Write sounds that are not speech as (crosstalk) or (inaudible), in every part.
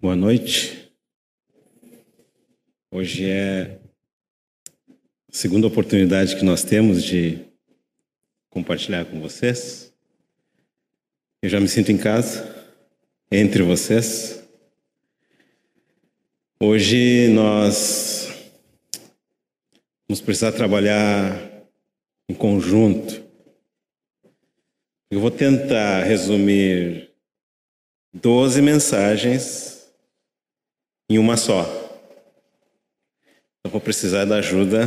Boa noite. Hoje é a segunda oportunidade que nós temos de compartilhar com vocês. Eu já me sinto em casa, entre vocês. Hoje nós vamos precisar trabalhar em conjunto. Eu vou tentar resumir 12 mensagens em uma só. Eu vou precisar da ajuda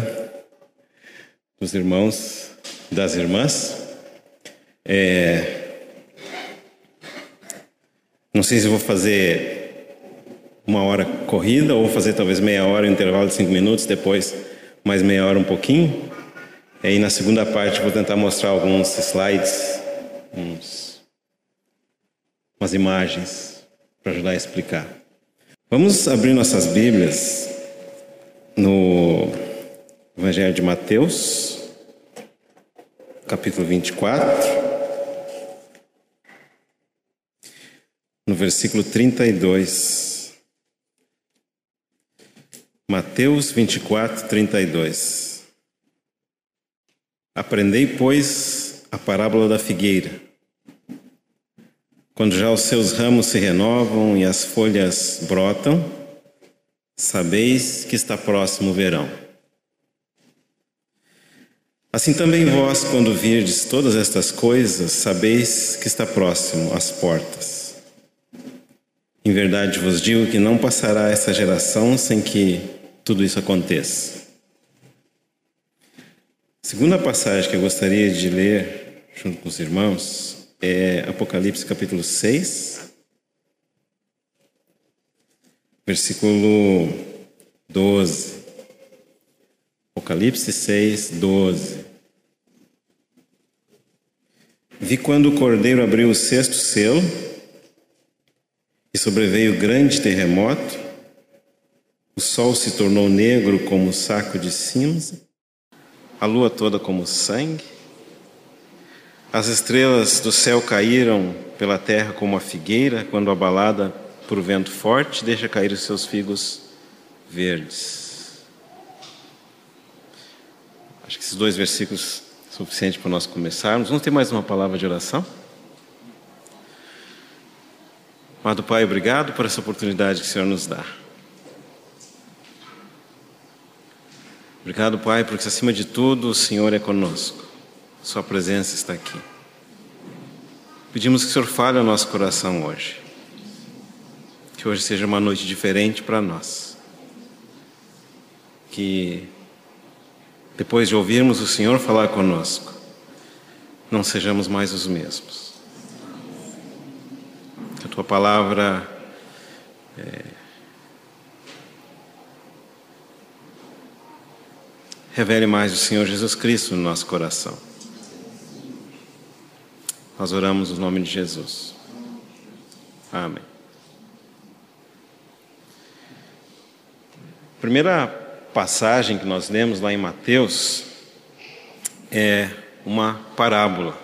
dos irmãos das irmãs. É... Não sei se vou fazer uma hora corrida ou fazer talvez meia hora, um intervalo de cinco minutos, depois mais meia hora um pouquinho. E na segunda parte vou tentar mostrar alguns slides, uns, umas imagens para ajudar a explicar. Vamos abrir nossas Bíblias no Evangelho de Mateus, capítulo 24, no versículo 32. Mateus 24, 32. Aprendei, pois, a parábola da figueira. Quando já os seus ramos se renovam e as folhas brotam, sabeis que está próximo o verão. Assim também vós, quando virdes todas estas coisas, sabeis que está próximo às portas. Em verdade vos digo que não passará essa geração sem que tudo isso aconteça. Segunda passagem que eu gostaria de ler junto com os irmãos é Apocalipse capítulo 6, versículo 12. Apocalipse 6, 12. Vi quando o cordeiro abriu o sexto selo e sobreveio grande terremoto, o sol se tornou negro como um saco de cinza, a lua toda como sangue, as estrelas do céu caíram pela terra como a figueira, quando abalada por vento forte, deixa cair os seus figos verdes. Acho que esses dois versículos são suficientes para nós começarmos. Vamos ter mais uma palavra de oração? Amado Pai, obrigado por essa oportunidade que o Senhor nos dá. Obrigado, Pai, porque acima de tudo o Senhor é conosco. Sua presença está aqui. Pedimos que o Senhor fale ao nosso coração hoje. Que hoje seja uma noite diferente para nós. Que depois de ouvirmos o Senhor falar conosco, não sejamos mais os mesmos. Que a tua palavra é, revele mais o Senhor Jesus Cristo no nosso coração. Nós oramos no nome de Jesus. Amém. A primeira passagem que nós lemos lá em Mateus é uma parábola.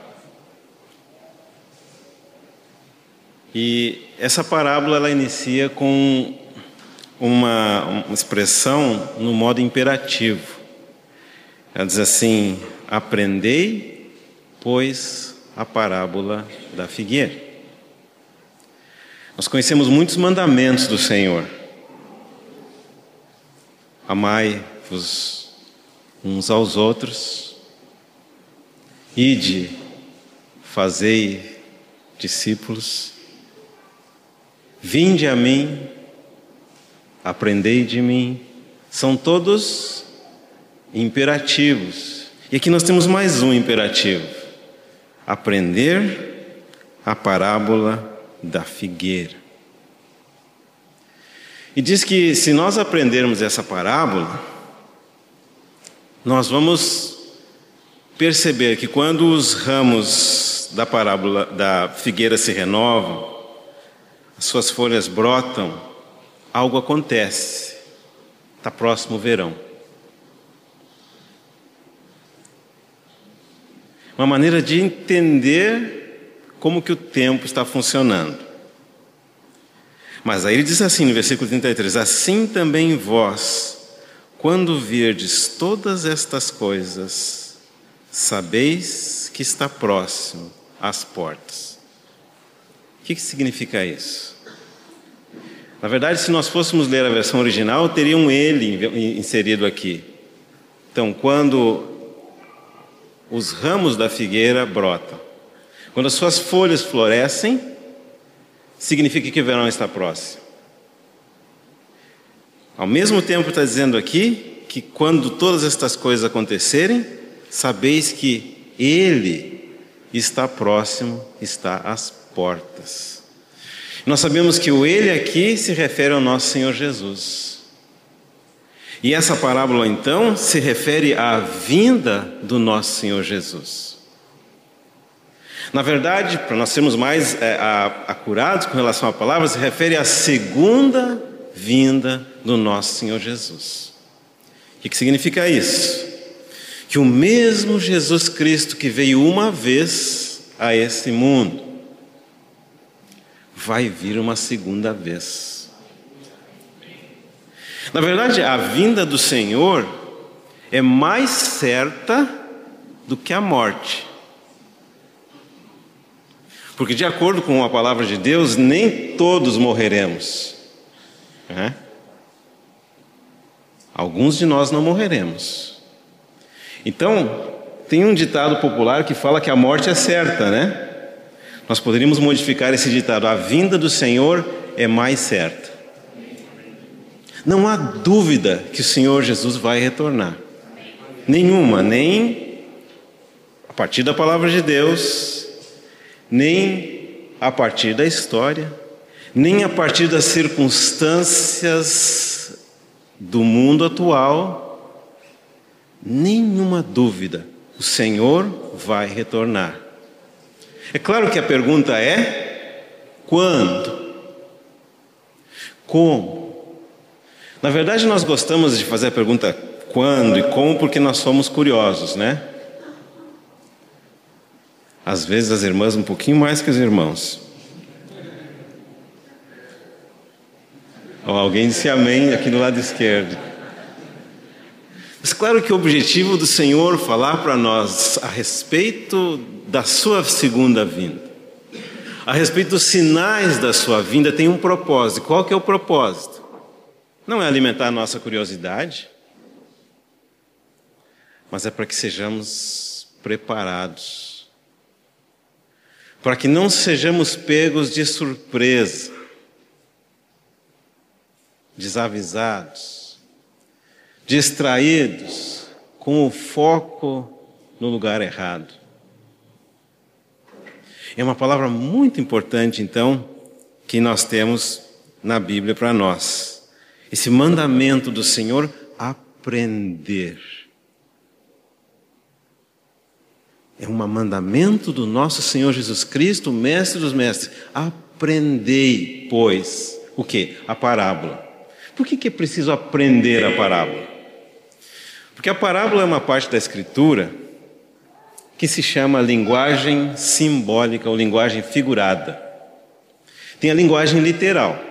E essa parábola ela inicia com uma, uma expressão no modo imperativo. Ela diz assim: Aprendei, pois a parábola da figueira. Nós conhecemos muitos mandamentos do Senhor. Amai-vos uns aos outros, ide, fazei discípulos, vinde a mim, aprendei de mim. São todos imperativos. E aqui nós temos mais um imperativo aprender a parábola da figueira. E diz que se nós aprendermos essa parábola, nós vamos perceber que quando os ramos da parábola da figueira se renovam, as suas folhas brotam, algo acontece. Está próximo o verão. Uma maneira de entender como que o tempo está funcionando. Mas aí ele diz assim no versículo 33: Assim também vós, quando virdes todas estas coisas, sabeis que está próximo às portas. O que, que significa isso? Na verdade, se nós fôssemos ler a versão original, teria um ele inserido aqui. Então, quando os ramos da figueira brotam, quando as suas folhas florescem, significa que o verão está próximo. Ao mesmo tempo, está dizendo aqui que quando todas estas coisas acontecerem, sabeis que Ele está próximo, está às portas. Nós sabemos que o Ele aqui se refere ao nosso Senhor Jesus. E essa parábola, então, se refere à vinda do nosso Senhor Jesus. Na verdade, para nós sermos mais é, acurados com relação à palavra, se refere à segunda vinda do nosso Senhor Jesus. O que, que significa isso? Que o mesmo Jesus Cristo que veio uma vez a esse mundo, vai vir uma segunda vez. Na verdade, a vinda do Senhor é mais certa do que a morte. Porque, de acordo com a palavra de Deus, nem todos morreremos. É? Alguns de nós não morreremos. Então, tem um ditado popular que fala que a morte é certa, né? Nós poderíamos modificar esse ditado: a vinda do Senhor é mais certa. Não há dúvida que o Senhor Jesus vai retornar. Nenhuma, nem a partir da palavra de Deus, nem a partir da história, nem a partir das circunstâncias do mundo atual, nenhuma dúvida, o Senhor vai retornar. É claro que a pergunta é: quando? Como? Na verdade, nós gostamos de fazer a pergunta quando e como porque nós somos curiosos, né? Às vezes as irmãs um pouquinho mais que os irmãos. Alguém disse amém aqui do lado esquerdo. Mas claro que o objetivo do Senhor falar para nós a respeito da sua segunda vinda, a respeito dos sinais da sua vinda, tem um propósito. Qual que é o propósito? Não é alimentar a nossa curiosidade, mas é para que sejamos preparados, para que não sejamos pegos de surpresa, desavisados, distraídos, com o foco no lugar errado. É uma palavra muito importante, então, que nós temos na Bíblia para nós. Esse mandamento do Senhor, aprender. É um mandamento do nosso Senhor Jesus Cristo, mestre dos mestres. Aprendei, pois, o que? A parábola. Por que, que é preciso aprender a parábola? Porque a parábola é uma parte da Escritura que se chama linguagem simbólica ou linguagem figurada. Tem a linguagem literal.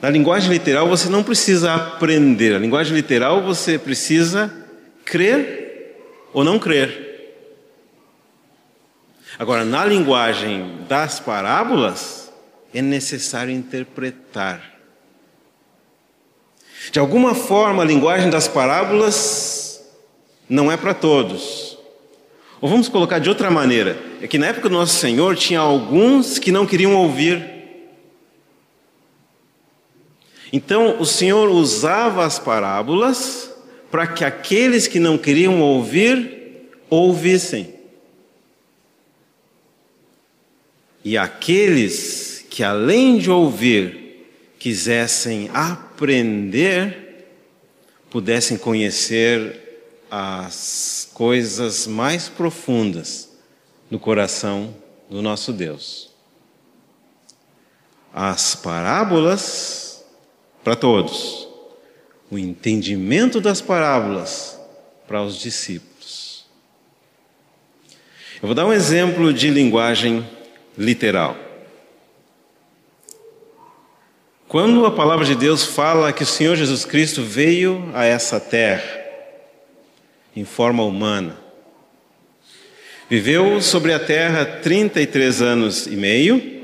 Na linguagem literal você não precisa aprender, a linguagem literal você precisa crer ou não crer. Agora, na linguagem das parábolas, é necessário interpretar. De alguma forma, a linguagem das parábolas não é para todos. Ou vamos colocar de outra maneira: é que na época do nosso Senhor tinha alguns que não queriam ouvir. Então o Senhor usava as parábolas para que aqueles que não queriam ouvir, ouvissem. E aqueles que, além de ouvir, quisessem aprender, pudessem conhecer as coisas mais profundas do coração do nosso Deus. As parábolas para todos, o entendimento das parábolas para os discípulos. Eu vou dar um exemplo de linguagem literal. Quando a palavra de Deus fala que o Senhor Jesus Cristo veio a essa terra em forma humana, viveu sobre a terra 33 anos e meio,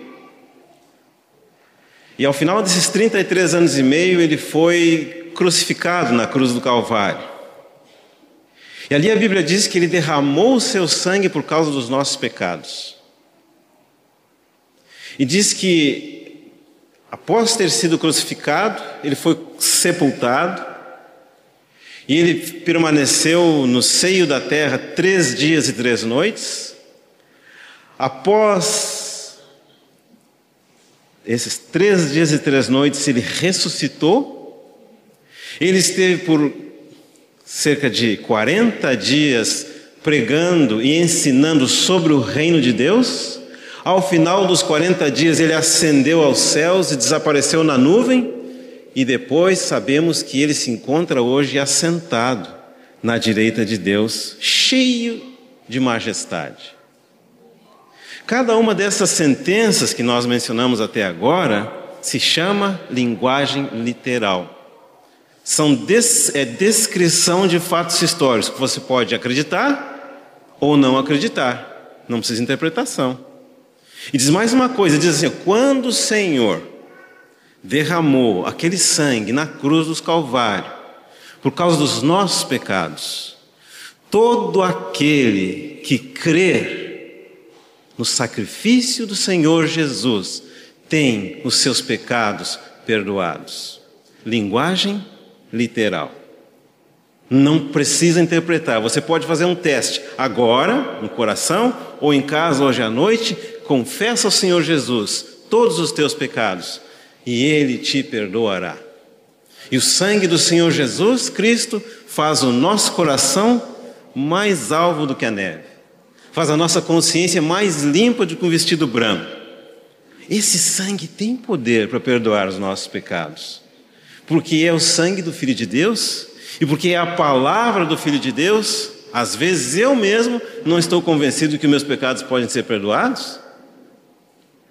e ao final desses 33 anos e meio ele foi crucificado na cruz do Calvário. E ali a Bíblia diz que ele derramou o seu sangue por causa dos nossos pecados. E diz que Após ter sido crucificado, ele foi sepultado e ele permaneceu no seio da terra três dias e três noites. Após esses três dias e três noites, ele ressuscitou. Ele esteve por cerca de 40 dias pregando e ensinando sobre o reino de Deus. Ao final dos 40 dias, ele ascendeu aos céus e desapareceu na nuvem, e depois sabemos que ele se encontra hoje assentado na direita de Deus, cheio de majestade. Cada uma dessas sentenças que nós mencionamos até agora se chama linguagem literal. São des, é descrição de fatos históricos que você pode acreditar ou não acreditar. Não precisa de interpretação. E diz mais uma coisa: diz assim, quando o Senhor derramou aquele sangue na cruz dos Calvários, por causa dos nossos pecados, todo aquele que crer no sacrifício do Senhor Jesus tem os seus pecados perdoados. Linguagem literal. Não precisa interpretar. Você pode fazer um teste agora, no coração, ou em casa hoje à noite, confessa ao Senhor Jesus todos os teus pecados e Ele te perdoará. E o sangue do Senhor Jesus Cristo faz o nosso coração mais alvo do que a neve, faz a nossa consciência mais limpa do que um vestido branco. Esse sangue tem poder para perdoar os nossos pecados, porque é o sangue do Filho de Deus e porque é a palavra do Filho de Deus. Às vezes eu mesmo não estou convencido que meus pecados podem ser perdoados,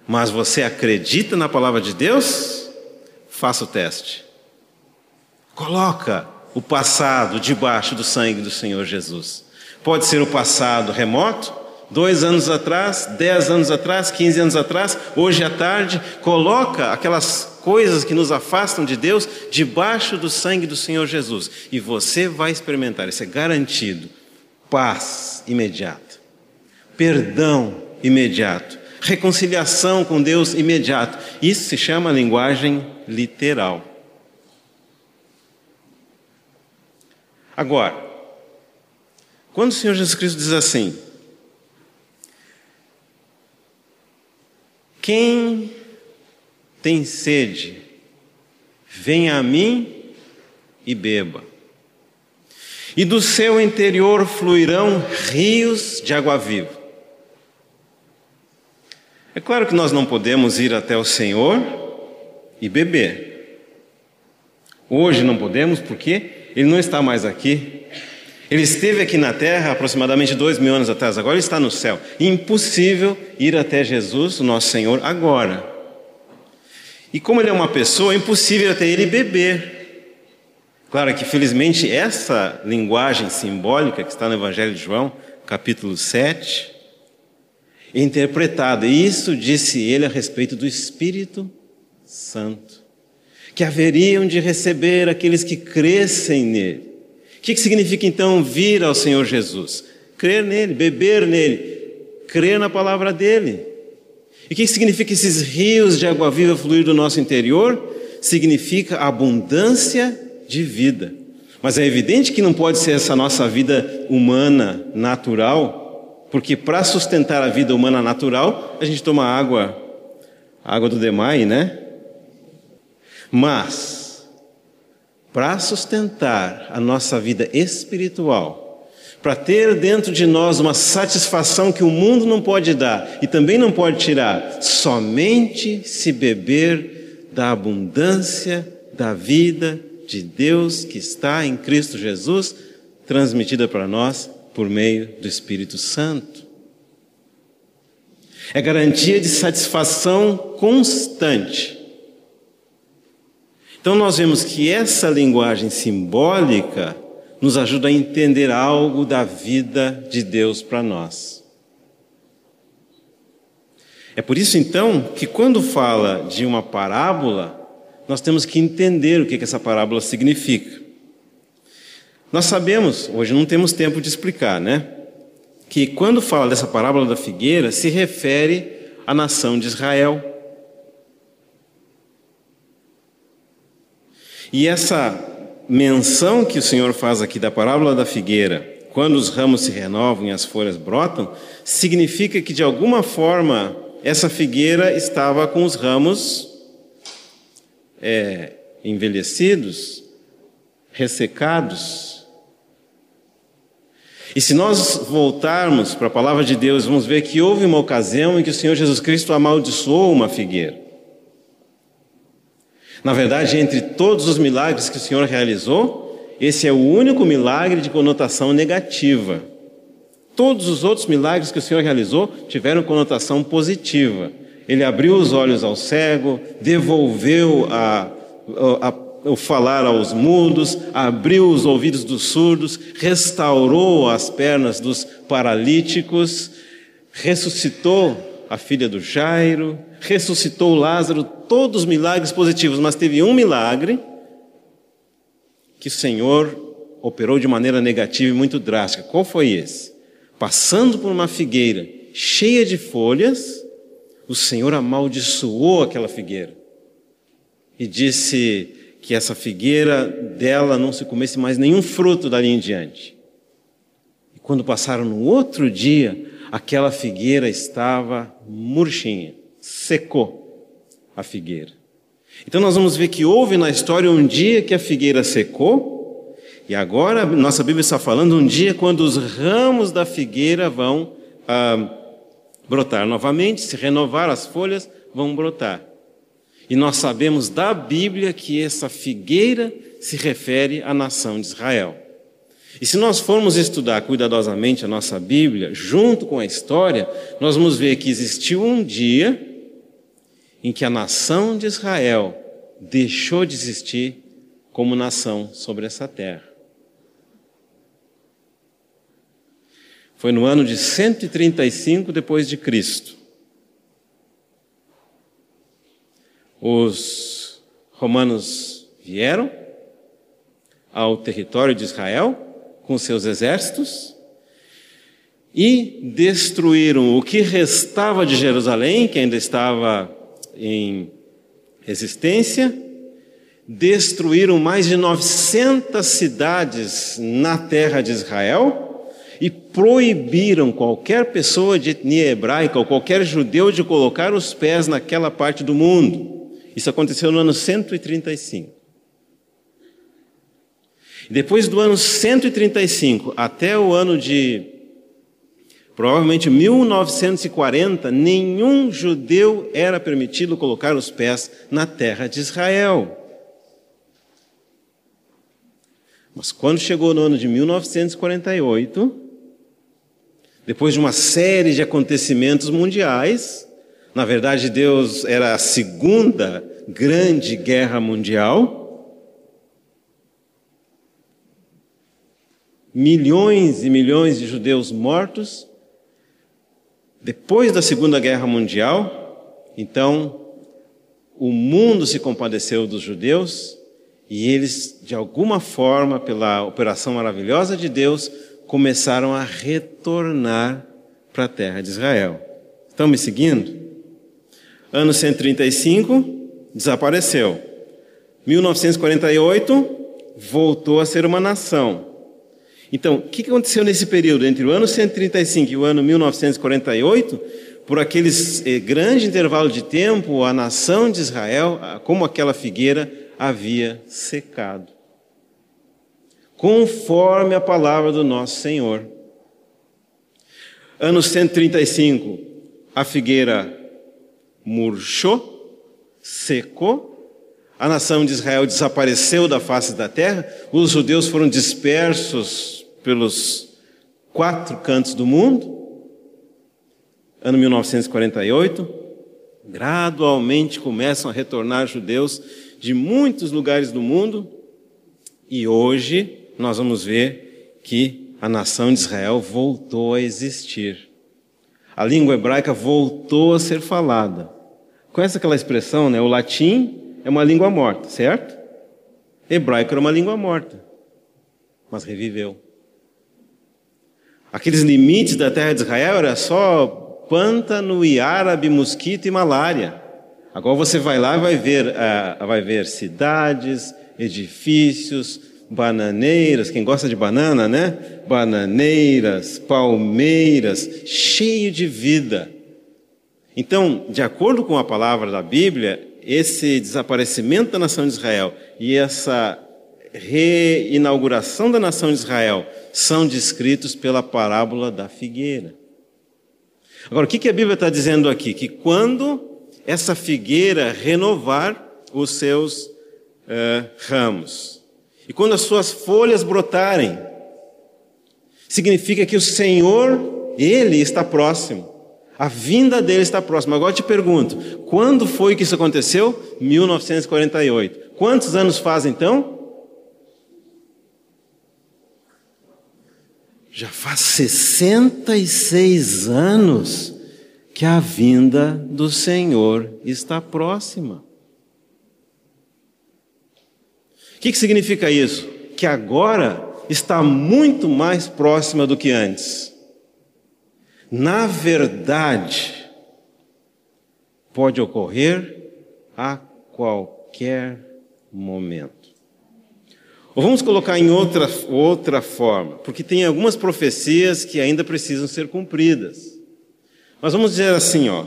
mas você acredita na palavra de Deus? Faça o teste. Coloca o passado debaixo do sangue do Senhor Jesus. Pode ser o passado remoto, dois anos atrás, dez anos atrás, quinze anos atrás, hoje à tarde. Coloca aquelas coisas que nos afastam de Deus debaixo do sangue do Senhor Jesus. E você vai experimentar, isso é garantido. Paz imediata, perdão imediato, reconciliação com Deus imediato. Isso se chama linguagem literal. Agora, quando o Senhor Jesus Cristo diz assim: Quem tem sede, venha a mim e beba. E do seu interior fluirão rios de água viva. É claro que nós não podemos ir até o Senhor e beber. Hoje não podemos porque Ele não está mais aqui. Ele esteve aqui na terra aproximadamente dois mil anos atrás, agora está no céu. Impossível ir até Jesus, o nosso Senhor, agora. E como ele é uma pessoa, é impossível até ele beber. Claro que, felizmente, essa linguagem simbólica que está no Evangelho de João, capítulo 7, interpretado. E isso disse ele a respeito do Espírito Santo, que haveriam de receber aqueles que crescem nele. Que, que significa então vir ao Senhor Jesus? Crer nele, beber nele, crer na palavra dele. E o que significa esses rios de água viva fluir do nosso interior? Significa abundância de vida. Mas é evidente que não pode ser essa nossa vida humana, natural, porque para sustentar a vida humana natural, a gente toma água, água do Demai, né? Mas, para sustentar a nossa vida espiritual, para ter dentro de nós uma satisfação que o mundo não pode dar e também não pode tirar, somente se beber da abundância da vida de Deus que está em Cristo Jesus, transmitida para nós por meio do Espírito Santo. É garantia de satisfação constante. Então nós vemos que essa linguagem simbólica nos ajuda a entender algo da vida de Deus para nós. É por isso então que quando fala de uma parábola, nós temos que entender o que essa parábola significa. Nós sabemos, hoje não temos tempo de explicar, né? Que quando fala dessa parábola da figueira, se refere à nação de Israel. E essa menção que o Senhor faz aqui da parábola da figueira, quando os ramos se renovam e as folhas brotam, significa que de alguma forma essa figueira estava com os ramos é, envelhecidos, ressecados. E se nós voltarmos para a palavra de Deus, vamos ver que houve uma ocasião em que o Senhor Jesus Cristo amaldiçoou uma figueira. Na verdade, entre todos os milagres que o Senhor realizou, esse é o único milagre de conotação negativa. Todos os outros milagres que o Senhor realizou tiveram conotação positiva. Ele abriu os olhos ao cego, devolveu a, a, a, o falar aos mudos, abriu os ouvidos dos surdos, restaurou as pernas dos paralíticos, ressuscitou a filha do Jairo, ressuscitou Lázaro, todos os milagres positivos, mas teve um milagre que o Senhor operou de maneira negativa e muito drástica. Qual foi esse? Passando por uma figueira cheia de folhas, o Senhor amaldiçoou aquela figueira e disse que essa figueira dela não se comesse mais nenhum fruto dali em diante. E quando passaram no outro dia, aquela figueira estava murchinha, secou a figueira. Então nós vamos ver que houve na história um dia que a figueira secou, e agora nossa Bíblia está falando um dia quando os ramos da figueira vão ah, brotar novamente, se renovar as folhas, vão brotar. E nós sabemos da Bíblia que essa figueira se refere à nação de Israel. E se nós formos estudar cuidadosamente a nossa Bíblia, junto com a história, nós vamos ver que existiu um dia em que a nação de Israel deixou de existir como nação sobre essa terra. Foi no ano de 135 depois de Cristo. Os romanos vieram ao território de Israel com seus exércitos e destruíram o que restava de Jerusalém, que ainda estava em existência, destruíram mais de 900 cidades na terra de Israel e proibiram qualquer pessoa de etnia hebraica ou qualquer judeu de colocar os pés naquela parte do mundo. Isso aconteceu no ano 135. Depois do ano 135 até o ano de provavelmente 1940, nenhum judeu era permitido colocar os pés na terra de Israel. Mas quando chegou no ano de 1948, depois de uma série de acontecimentos mundiais, na verdade, Deus era a segunda grande guerra mundial. Milhões e milhões de judeus mortos. Depois da Segunda Guerra Mundial, então, o mundo se compadeceu dos judeus e eles, de alguma forma, pela operação maravilhosa de Deus, começaram a retornar para a terra de Israel. Estão me seguindo? Ano 135, desapareceu. 1948, voltou a ser uma nação. Então, o que aconteceu nesse período entre o ano 135 e o ano 1948? Por aquele eh, grande intervalo de tempo, a nação de Israel, como aquela figueira, havia secado conforme a palavra do nosso Senhor. Ano 135, a figueira murchou, secou, a nação de Israel desapareceu da face da terra, os judeus foram dispersos pelos quatro cantos do mundo. Ano 1948, Gradualmente começam a retornar judeus de muitos lugares do mundo e hoje nós vamos ver que a nação de Israel voltou a existir. A língua hebraica voltou a ser falada. Conhece aquela expressão, né? O latim é uma língua morta, certo? Hebraico era uma língua morta, mas reviveu. Aqueles limites da terra de Israel era só pântano e árabe, mosquito e malária. Agora você vai lá e vai ver, uh, vai ver cidades, edifícios, bananeiras, quem gosta de banana, né? Bananeiras, palmeiras, cheio de vida. Então, de acordo com a palavra da Bíblia, esse desaparecimento da nação de Israel e essa reinauguração da nação de Israel são descritos pela parábola da figueira. Agora, o que a Bíblia está dizendo aqui? Que quando essa figueira renovar os seus uh, ramos, e quando as suas folhas brotarem, significa que o Senhor, Ele está próximo. A vinda dele está próxima. Agora eu te pergunto: quando foi que isso aconteceu? 1948. Quantos anos faz então? Já faz 66 anos que a vinda do Senhor está próxima. O que, que significa isso? Que agora está muito mais próxima do que antes. Na verdade, pode ocorrer a qualquer momento. Ou vamos colocar em outra, outra forma, porque tem algumas profecias que ainda precisam ser cumpridas. Mas vamos dizer assim, ó,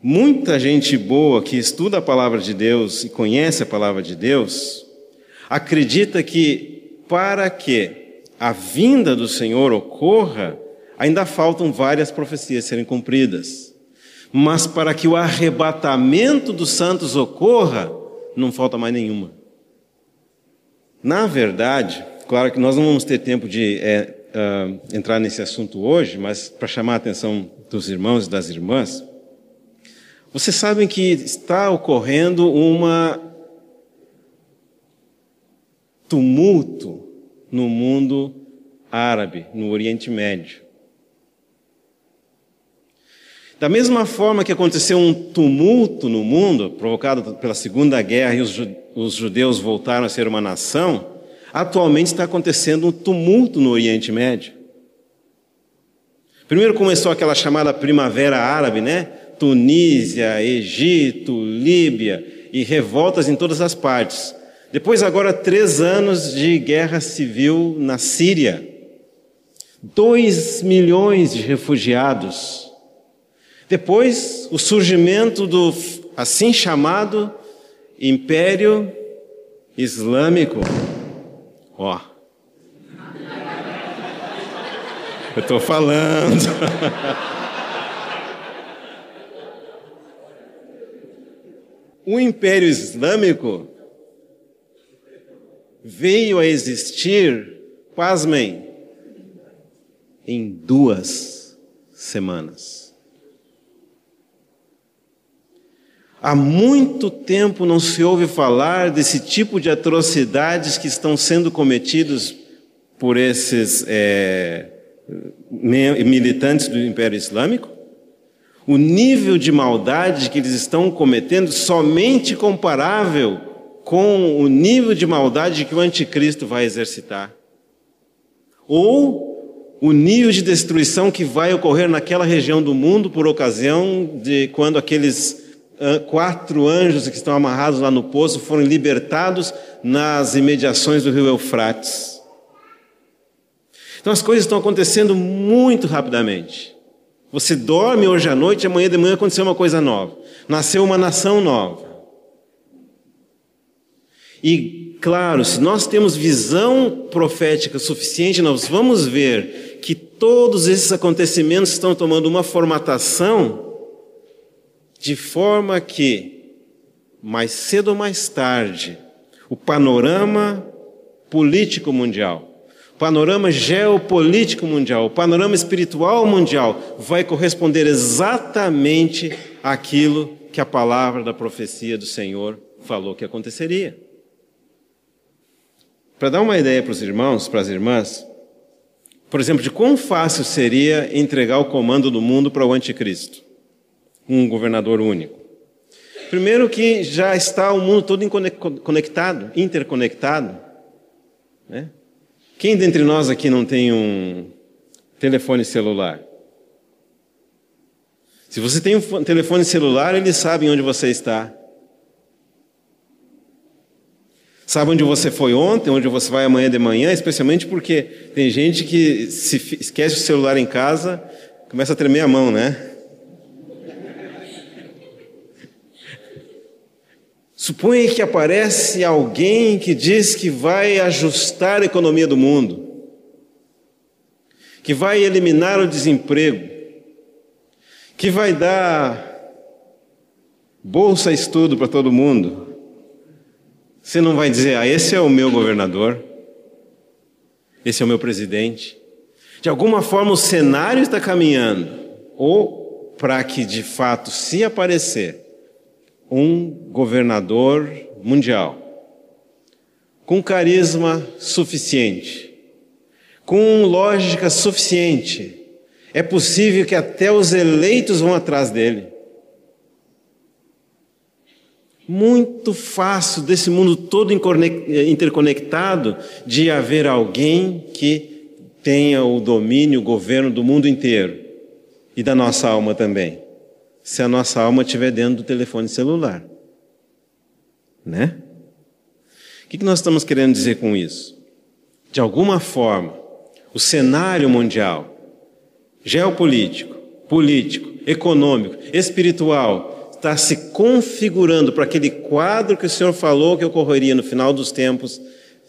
muita gente boa que estuda a palavra de Deus e conhece a palavra de Deus, acredita que para que a vinda do Senhor ocorra, ainda faltam várias profecias serem cumpridas. Mas para que o arrebatamento dos santos ocorra, não falta mais nenhuma. Na verdade, claro que nós não vamos ter tempo de é, uh, entrar nesse assunto hoje, mas para chamar a atenção dos irmãos e das irmãs, vocês sabem que está ocorrendo uma tumulto no mundo árabe, no Oriente Médio. Da mesma forma que aconteceu um tumulto no mundo, provocado pela Segunda Guerra e os judeus voltaram a ser uma nação, atualmente está acontecendo um tumulto no Oriente Médio. Primeiro começou aquela chamada Primavera Árabe, né? Tunísia, Egito, Líbia e revoltas em todas as partes. Depois, agora, três anos de guerra civil na Síria. Dois milhões de refugiados. Depois, o surgimento do assim chamado Império Islâmico. Ó. Eu estou falando. o (laughs) Império Islâmico veio a existir, pasmem, em duas semanas. Há muito tempo não se ouve falar desse tipo de atrocidades que estão sendo cometidos por esses é, militantes do Império Islâmico. O nível de maldade que eles estão cometendo somente comparável com o nível de maldade que o anticristo vai exercitar. Ou o nível de destruição que vai ocorrer naquela região do mundo por ocasião de quando aqueles quatro anjos que estão amarrados lá no poço foram libertados nas imediações do rio Eufrates. Então as coisas estão acontecendo muito rapidamente. Você dorme hoje à noite, amanhã de manhã aconteceu uma coisa nova. Nasceu uma nação nova. E, claro, se nós temos visão profética suficiente, nós vamos ver que todos esses acontecimentos estão tomando uma formatação de forma que, mais cedo ou mais tarde, o panorama político mundial, o panorama geopolítico mundial, o panorama espiritual mundial vai corresponder exatamente àquilo que a palavra da profecia do Senhor falou que aconteceria. Para dar uma ideia para os irmãos, para as irmãs, por exemplo, de quão fácil seria entregar o comando do mundo para o anticristo, um governador único. Primeiro que já está o mundo todo conectado, interconectado. Né? Quem dentre nós aqui não tem um telefone celular? Se você tem um telefone celular, eles sabem onde você está. Sabe onde você foi ontem, onde você vai amanhã de manhã, especialmente porque tem gente que se esquece o celular em casa, começa a tremer a mão, né? Suponha que aparece alguém que diz que vai ajustar a economia do mundo, que vai eliminar o desemprego, que vai dar bolsa estudo para todo mundo. Você não vai dizer, ah, esse é o meu governador, esse é o meu presidente. De alguma forma o cenário está caminhando, ou para que de fato, se aparecer um governador mundial, com carisma suficiente, com lógica suficiente, é possível que até os eleitos vão atrás dele. Muito fácil desse mundo todo interconectado de haver alguém que tenha o domínio, o governo do mundo inteiro e da nossa alma também. Se a nossa alma estiver dentro do telefone celular. Né? O que nós estamos querendo dizer com isso? De alguma forma, o cenário mundial, geopolítico, político, econômico, espiritual, está se configurando para aquele quadro que o Senhor falou que ocorreria no final dos tempos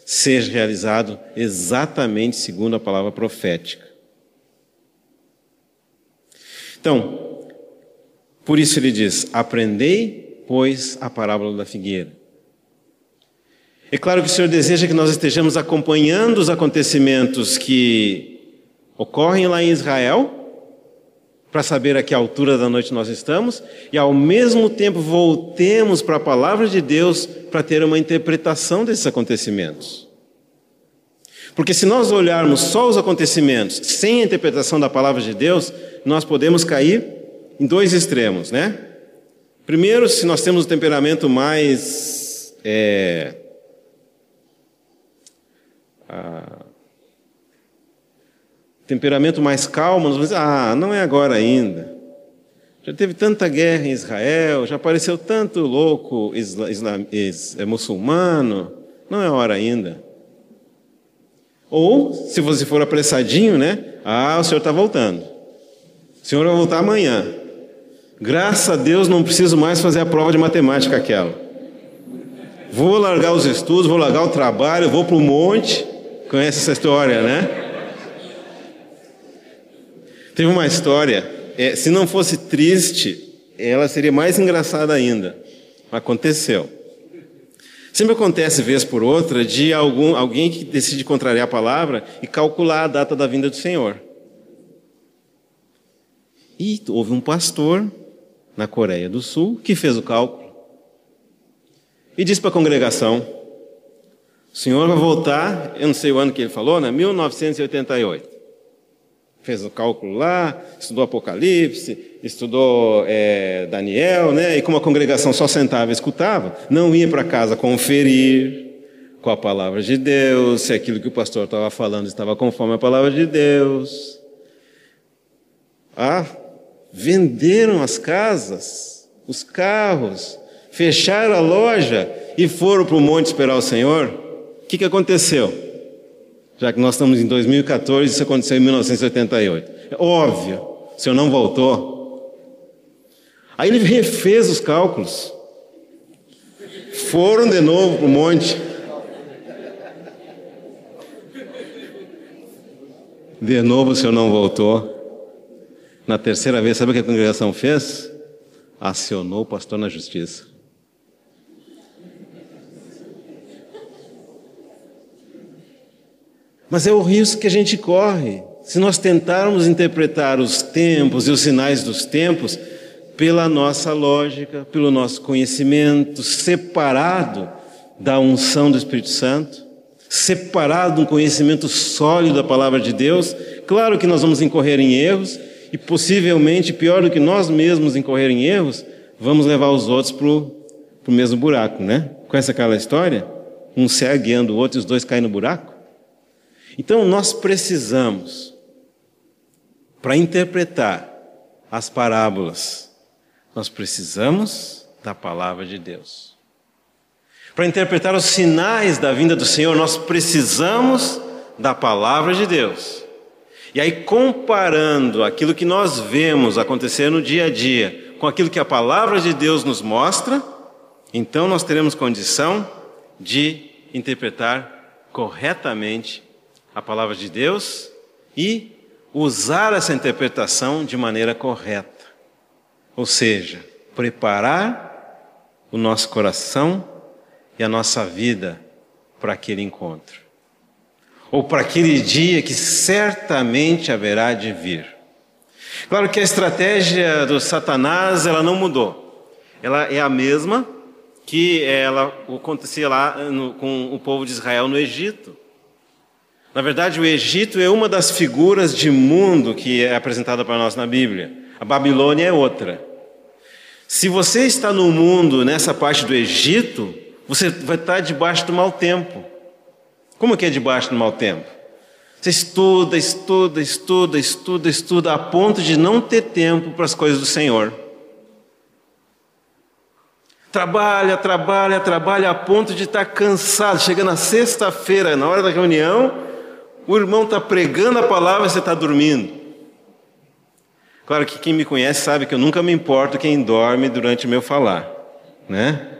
seja realizado exatamente segundo a palavra profética. Então, por isso ele diz: Aprendei, pois, a parábola da figueira. É claro que o Senhor deseja que nós estejamos acompanhando os acontecimentos que ocorrem lá em Israel para saber a que altura da noite nós estamos e ao mesmo tempo voltemos para a palavra de Deus para ter uma interpretação desses acontecimentos. Porque se nós olharmos só os acontecimentos sem a interpretação da palavra de Deus, nós podemos cair em dois extremos, né? Primeiro, se nós temos um temperamento mais é, temperamento mais calmo, nós vamos dizer, ah, não é agora ainda. Já teve tanta guerra em Israel, já apareceu tanto louco isla, isla, is, é, muçulmano, não é hora ainda. Ou, se você for apressadinho, né? Ah, o senhor está voltando. O senhor vai voltar amanhã. Graças a Deus não preciso mais fazer a prova de matemática aquela. Vou largar os estudos, vou largar o trabalho, vou para o monte. Conhece essa história, né? Teve uma história, é, se não fosse triste, ela seria mais engraçada ainda. Aconteceu. Sempre acontece, vez por outra, de algum, alguém que decide contrariar a palavra e calcular a data da vinda do Senhor. E houve um pastor na Coreia do Sul que fez o cálculo e disse para a congregação: O senhor vai voltar, eu não sei o ano que ele falou, né? 1988 fez o cálculo lá, estudou Apocalipse, estudou é, Daniel, né? E como a congregação só sentava e escutava, não ia para casa conferir com a palavra de Deus, se aquilo que o pastor estava falando estava conforme a palavra de Deus. Ah, venderam as casas, os carros, fecharam a loja e foram para o monte esperar o Senhor. O que, que aconteceu? já que nós estamos em 2014, isso aconteceu em 1988. É óbvio, o senhor não voltou. Aí ele refez os cálculos. Foram de novo para o monte. De novo o senhor não voltou. Na terceira vez, sabe o que a congregação fez? Acionou o pastor na justiça. Mas é o risco que a gente corre. Se nós tentarmos interpretar os tempos e os sinais dos tempos, pela nossa lógica, pelo nosso conhecimento, separado da unção do Espírito Santo, separado de um conhecimento sólido da palavra de Deus. Claro que nós vamos incorrer em erros e possivelmente, pior do que nós mesmos incorrer em erros, vamos levar os outros para o mesmo buraco, né? Conhece aquela história? Um cego guiando o outro e os dois caem no buraco? Então nós precisamos, para interpretar as parábolas, nós precisamos da palavra de Deus. Para interpretar os sinais da vinda do Senhor, nós precisamos da palavra de Deus. E aí, comparando aquilo que nós vemos acontecer no dia a dia com aquilo que a palavra de Deus nos mostra, então nós teremos condição de interpretar corretamente a palavra de Deus e usar essa interpretação de maneira correta. Ou seja, preparar o nosso coração e a nossa vida para aquele encontro. Ou para aquele dia que certamente haverá de vir. Claro que a estratégia do Satanás ela não mudou. Ela é a mesma que ela acontecia lá no, com o povo de Israel no Egito. Na verdade, o Egito é uma das figuras de mundo que é apresentada para nós na Bíblia. A Babilônia é outra. Se você está no mundo, nessa parte do Egito, você vai estar debaixo do mau tempo. Como que é debaixo do mau tempo? Você estuda, estuda, estuda, estuda, estuda, a ponto de não ter tempo para as coisas do Senhor. Trabalha, trabalha, trabalha, a ponto de estar cansado. Chega na sexta-feira, na hora da reunião, o irmão está pregando a palavra e você está dormindo. Claro que quem me conhece sabe que eu nunca me importo quem dorme durante o meu falar, né?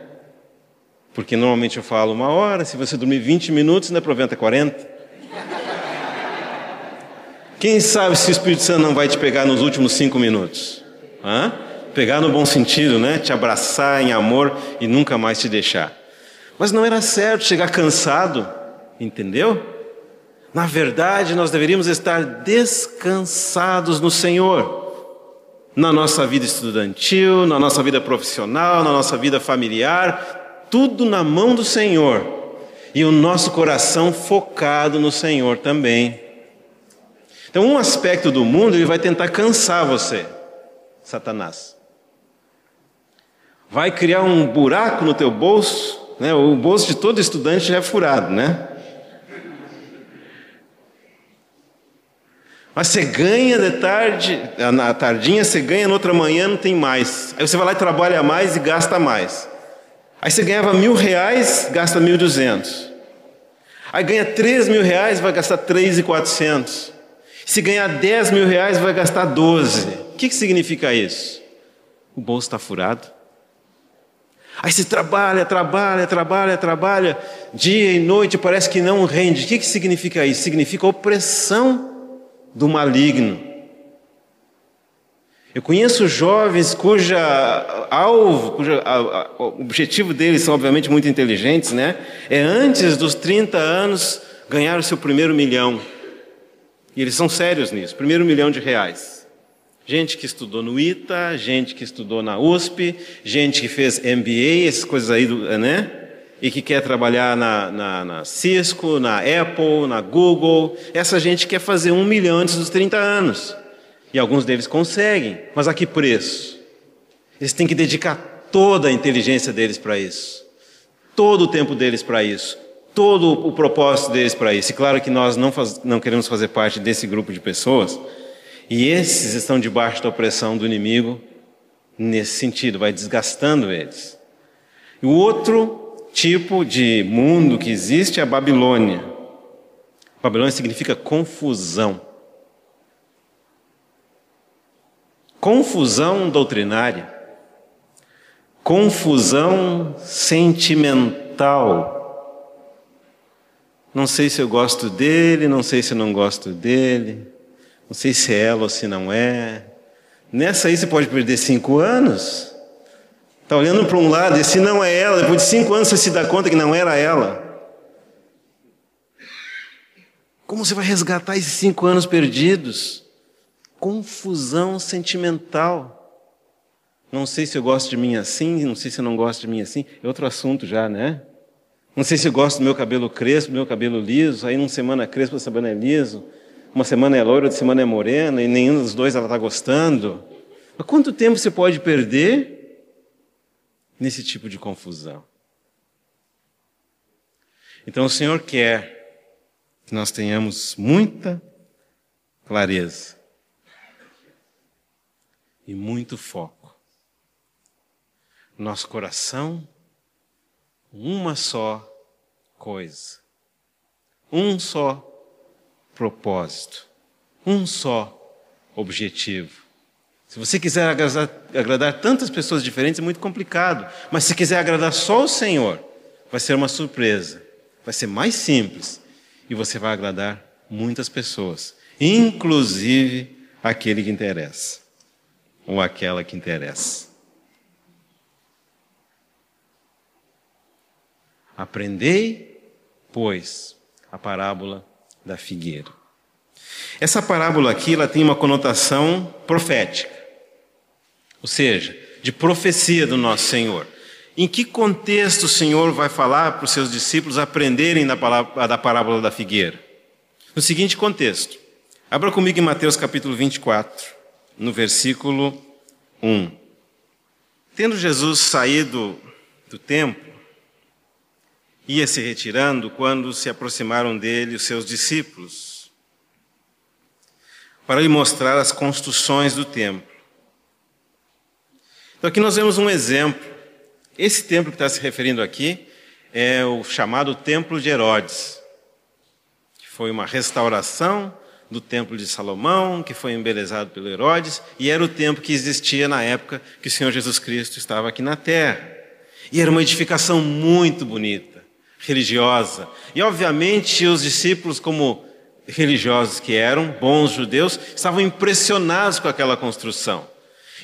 Porque normalmente eu falo uma hora, se você dormir 20 minutos, ainda aproveita 40. Quem sabe se o Espírito Santo não vai te pegar nos últimos cinco minutos? Hã? Pegar no bom sentido, né? Te abraçar em amor e nunca mais te deixar. Mas não era certo chegar cansado, entendeu? Na verdade, nós deveríamos estar descansados no Senhor. Na nossa vida estudantil, na nossa vida profissional, na nossa vida familiar, tudo na mão do Senhor e o nosso coração focado no Senhor também. Então, um aspecto do mundo ele vai tentar cansar você, Satanás. Vai criar um buraco no teu bolso, né? O bolso de todo estudante já é furado, né? Mas você ganha de tarde, na tardinha você ganha, na outra manhã não tem mais. Aí você vai lá e trabalha mais e gasta mais. Aí você ganhava mil reais, gasta mil duzentos. Aí ganha três mil reais, vai gastar três e quatrocentos. Se ganhar dez mil reais, vai gastar doze. O que, que significa isso? O bolso está furado. Aí você trabalha, trabalha, trabalha, trabalha, dia e noite, parece que não rende. O que, que significa isso? Significa opressão do maligno. Eu conheço jovens cuja alvo, cujo objetivo deles são obviamente muito inteligentes, né? É antes dos 30 anos ganhar o seu primeiro milhão. E eles são sérios nisso, primeiro milhão de reais. Gente que estudou no ITA, gente que estudou na USP, gente que fez MBA, essas coisas aí, né? E que quer trabalhar na, na, na Cisco, na Apple, na Google. Essa gente quer fazer um milhão antes dos 30 anos. E alguns deles conseguem, mas a que preço? Eles têm que dedicar toda a inteligência deles para isso, todo o tempo deles para isso, todo o propósito deles para isso. E claro que nós não, faz, não queremos fazer parte desse grupo de pessoas, e esses estão debaixo da opressão do inimigo nesse sentido, vai desgastando eles. E o outro tipo de mundo que existe é a Babilônia. Babilônia significa confusão. Confusão doutrinária, confusão sentimental. Não sei se eu gosto dele, não sei se eu não gosto dele, não sei se é ela ou se não é. Nessa aí você pode perder cinco anos. Está olhando para um lado e se não é ela, depois de cinco anos você se dá conta que não era ela. Como você vai resgatar esses cinco anos perdidos? Confusão sentimental. Não sei se eu gosto de mim assim, não sei se eu não gosto de mim assim. É outro assunto já, né? Não sei se eu gosto do meu cabelo crespo, do meu cabelo liso. Aí, uma semana é crespo, outra semana é liso. Uma semana é loira, outra semana é morena. E nenhum dos dois ela está gostando. Mas quanto tempo você pode perder nesse tipo de confusão? Então, o Senhor quer que nós tenhamos muita clareza e muito foco nosso coração uma só coisa, um só propósito, um só objetivo. Se você quiser agradar, agradar, tantas pessoas diferentes, é muito complicado. Mas se quiser agradar só o Senhor, vai ser uma surpresa. Vai ser mais simples. E você vai agradar muitas pessoas, inclusive aquele que interessa, ou aquela que interessa. Aprendei, pois, a parábola da figueira. Essa parábola aqui ela tem uma conotação profética, ou seja, de profecia do nosso Senhor. Em que contexto o Senhor vai falar para os seus discípulos aprenderem da, da parábola da figueira? No seguinte contexto. Abra comigo em Mateus capítulo 24, no versículo 1. Tendo Jesus saído do templo, ia se retirando quando se aproximaram dele os seus discípulos, para lhe mostrar as construções do templo. Então aqui nós vemos um exemplo. Esse templo que está se referindo aqui é o chamado Templo de Herodes, que foi uma restauração do Templo de Salomão, que foi embelezado pelo Herodes, e era o templo que existia na época que o Senhor Jesus Cristo estava aqui na terra. E era uma edificação muito bonita religiosa. E, obviamente, os discípulos, como religiosos que eram, bons judeus, estavam impressionados com aquela construção.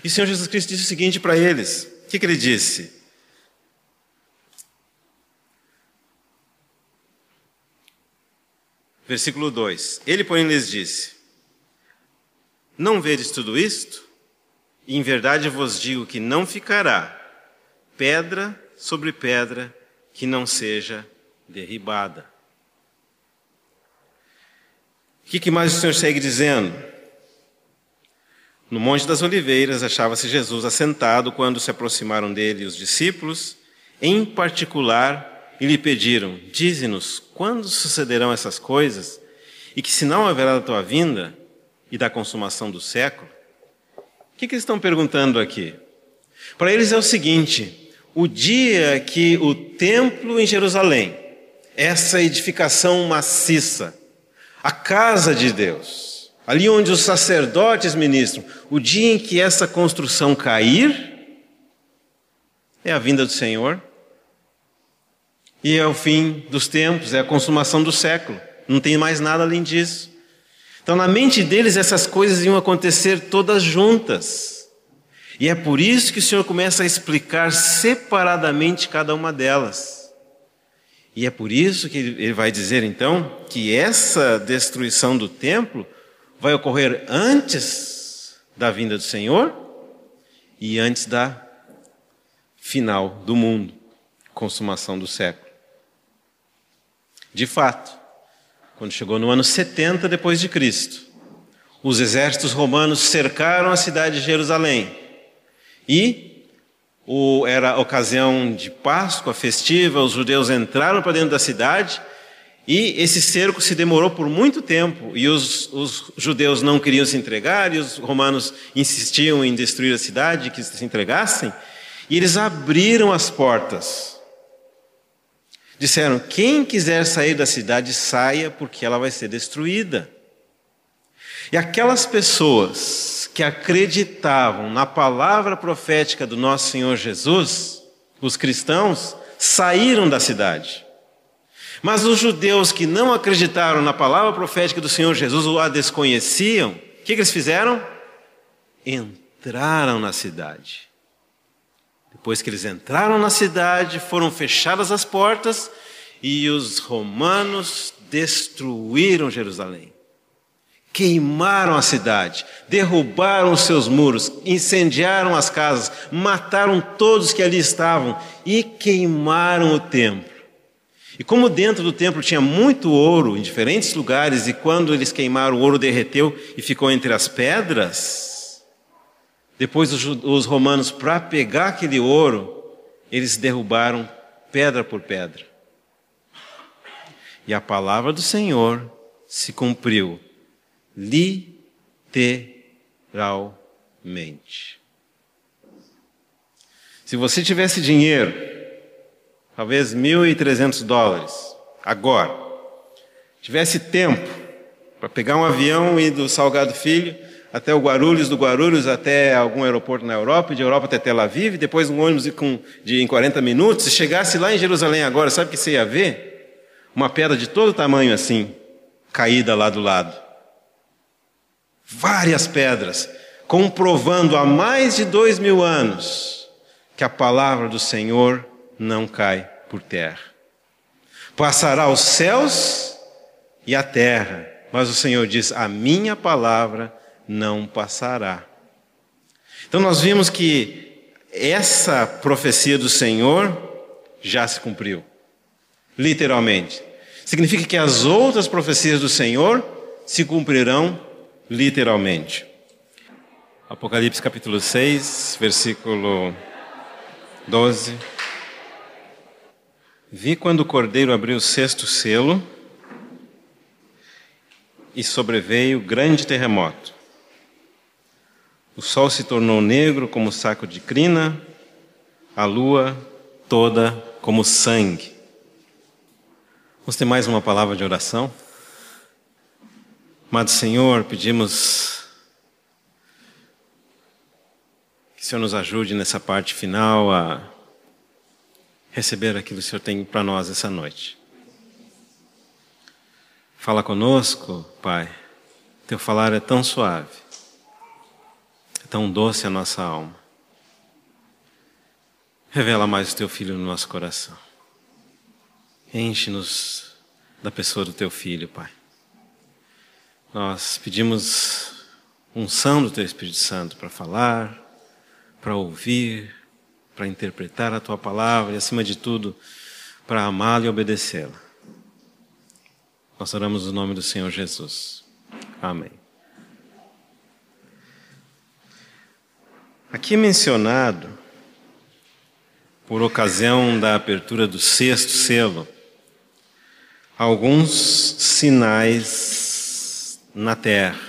E o Senhor Jesus Cristo disse o seguinte para eles: o que, que ele disse? Versículo 2: Ele, porém, lhes disse: Não vedes tudo isto? Em verdade vos digo que não ficará pedra sobre pedra que não seja derribada. O que, mais o Senhor segue dizendo? No Monte das Oliveiras achava-se Jesus assentado quando se aproximaram dele os discípulos, em particular, e lhe pediram: Dize-nos quando sucederão essas coisas, e que sinal haverá da tua vinda e da consumação do século? O que, que eles estão perguntando aqui? Para eles é o seguinte: o dia que o templo em Jerusalém, essa edificação maciça, a casa de Deus, ali onde os sacerdotes ministram, o dia em que essa construção cair, é a vinda do Senhor e é o fim dos tempos, é a consumação do século. Não tem mais nada além disso. Então, na mente deles, essas coisas iam acontecer todas juntas. E é por isso que o Senhor começa a explicar separadamente cada uma delas. E é por isso que ele vai dizer então que essa destruição do templo vai ocorrer antes da vinda do Senhor e antes da final do mundo, consumação do século. De fato, quando chegou no ano 70 depois de Cristo, os exércitos romanos cercaram a cidade de Jerusalém e o, era ocasião de Páscoa festiva, os judeus entraram para dentro da cidade e esse cerco se demorou por muito tempo e os, os, judeus não queriam se entregar e os romanos insistiam em destruir a cidade, que se entregassem, e eles abriram as portas. Disseram: quem quiser sair da cidade, saia, porque ela vai ser destruída. E aquelas pessoas que acreditavam na palavra profética do nosso Senhor Jesus, os cristãos, saíram da cidade. Mas os judeus que não acreditaram na palavra profética do Senhor Jesus ou a desconheciam, o que, que eles fizeram? Entraram na cidade. Depois que eles entraram na cidade, foram fechadas as portas e os romanos destruíram Jerusalém queimaram a cidade, derrubaram os seus muros, incendiaram as casas, mataram todos que ali estavam e queimaram o templo. E como dentro do templo tinha muito ouro em diferentes lugares, e quando eles queimaram, o ouro derreteu e ficou entre as pedras, depois os romanos, para pegar aquele ouro, eles derrubaram pedra por pedra. E a palavra do Senhor se cumpriu literalmente. Se você tivesse dinheiro, talvez 1.300 dólares, agora, tivesse tempo para pegar um avião e ir do Salgado Filho até o Guarulhos, do Guarulhos até algum aeroporto na Europa, de Europa até Tel Aviv, depois um ônibus com, de, em 40 minutos, se chegasse lá em Jerusalém agora, sabe o que você ia ver? Uma pedra de todo tamanho assim, caída lá do lado. Várias pedras, comprovando há mais de dois mil anos que a palavra do Senhor não cai por terra. Passará os céus e a terra, mas o Senhor diz: a minha palavra não passará. Então nós vimos que essa profecia do Senhor já se cumpriu, literalmente. Significa que as outras profecias do Senhor se cumprirão literalmente. Apocalipse capítulo 6, versículo 12. Vi quando o cordeiro abriu o sexto selo e sobreveio grande terremoto o sol se tornou negro como saco de crina, a lua toda como sangue. Vamos ter mais uma palavra de oração? Amado Senhor, pedimos que o Senhor nos ajude nessa parte final a receber aquilo que o Senhor tem para nós essa noite. Fala conosco, Pai. Teu falar é tão suave tão doce a nossa alma. Revela mais o teu filho no nosso coração. Enche-nos da pessoa do teu filho, Pai. Nós pedimos unção do teu Espírito Santo para falar, para ouvir, para interpretar a tua palavra e, acima de tudo, para amá-la e obedecê-la. Nós oramos no nome do Senhor Jesus. Amém. Aqui é mencionado, por ocasião da abertura do sexto selo, alguns sinais na terra.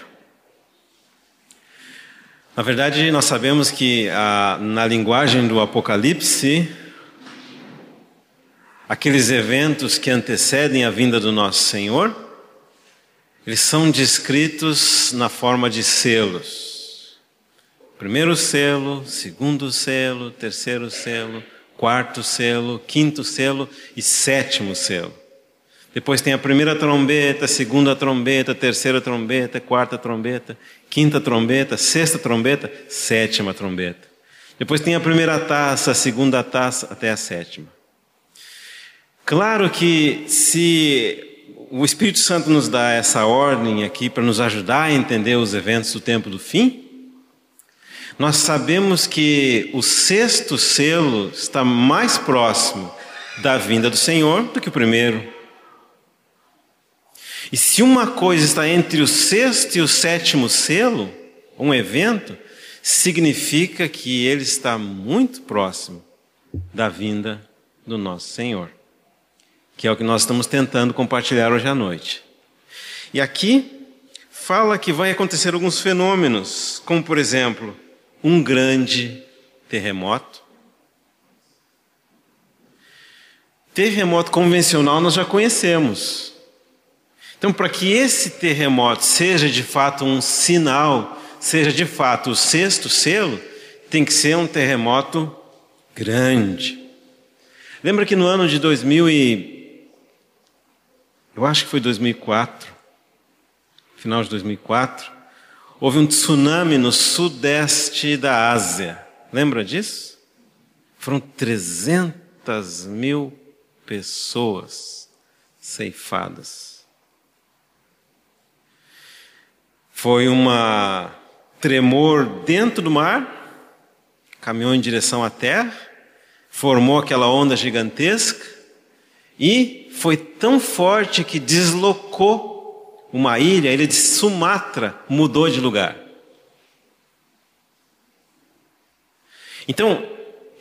Na verdade, nós sabemos que a, na linguagem do Apocalipse, aqueles eventos que antecedem a vinda do nosso Senhor, eles são descritos na forma de selos. Primeiro selo, segundo selo, terceiro selo, quarto selo, quinto selo e sétimo selo. Depois tem a primeira trombeta, segunda trombeta, terceira trombeta, quarta trombeta, quinta trombeta, sexta trombeta, sétima trombeta. Depois tem a primeira taça, a segunda taça, até a sétima. Claro que se o Espírito Santo nos dá essa ordem aqui para nos ajudar a entender os eventos do tempo do fim, nós sabemos que o sexto selo está mais próximo da vinda do Senhor do que o primeiro. E se uma coisa está entre o sexto e o sétimo selo, um evento, significa que ele está muito próximo da vinda do nosso Senhor, que é o que nós estamos tentando compartilhar hoje à noite. E aqui fala que vai acontecer alguns fenômenos, como por exemplo, um grande terremoto. Terremoto convencional nós já conhecemos. Então, para que esse terremoto seja de fato um sinal, seja de fato o sexto selo, tem que ser um terremoto grande. Lembra que no ano de 2000 e eu acho que foi 2004, final de 2004, houve um tsunami no sudeste da Ásia. Lembra disso? Foram 300 mil pessoas ceifadas. Foi uma tremor dentro do mar, caminhou em direção à terra, formou aquela onda gigantesca e foi tão forte que deslocou uma ilha, ilha de Sumatra mudou de lugar. Então,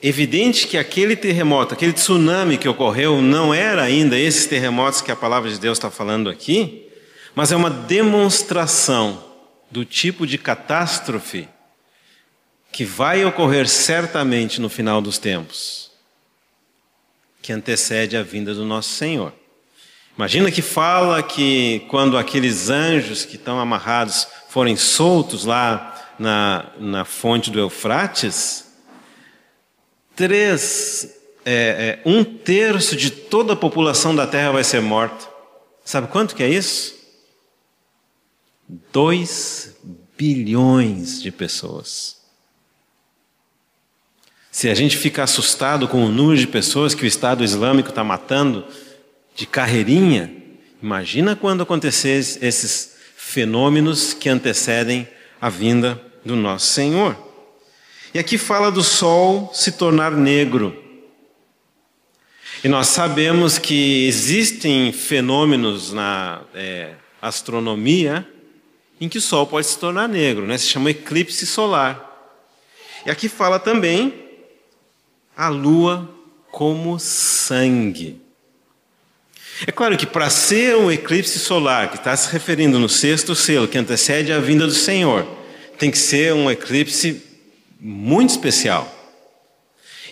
evidente que aquele terremoto, aquele tsunami que ocorreu, não era ainda esses terremotos que a palavra de Deus está falando aqui, mas é uma demonstração do tipo de catástrofe que vai ocorrer certamente no final dos tempos, que antecede a vinda do nosso Senhor. Imagina que fala que quando aqueles anjos que estão amarrados forem soltos lá na, na fonte do Eufrates, três, é, é, um terço de toda a população da Terra vai ser morta. Sabe quanto que é isso? Dois bilhões de pessoas. Se a gente fica assustado com o número de pessoas que o Estado Islâmico está matando de carreirinha, imagina quando acontecer esses fenômenos que antecedem a vinda do nosso Senhor. E aqui fala do sol se tornar negro. E nós sabemos que existem fenômenos na é, astronomia em que o sol pode se tornar negro, né? se chama eclipse solar. E aqui fala também a lua como sangue. É claro que para ser um eclipse solar, que está se referindo no sexto selo, que antecede a vinda do Senhor, tem que ser um eclipse muito especial.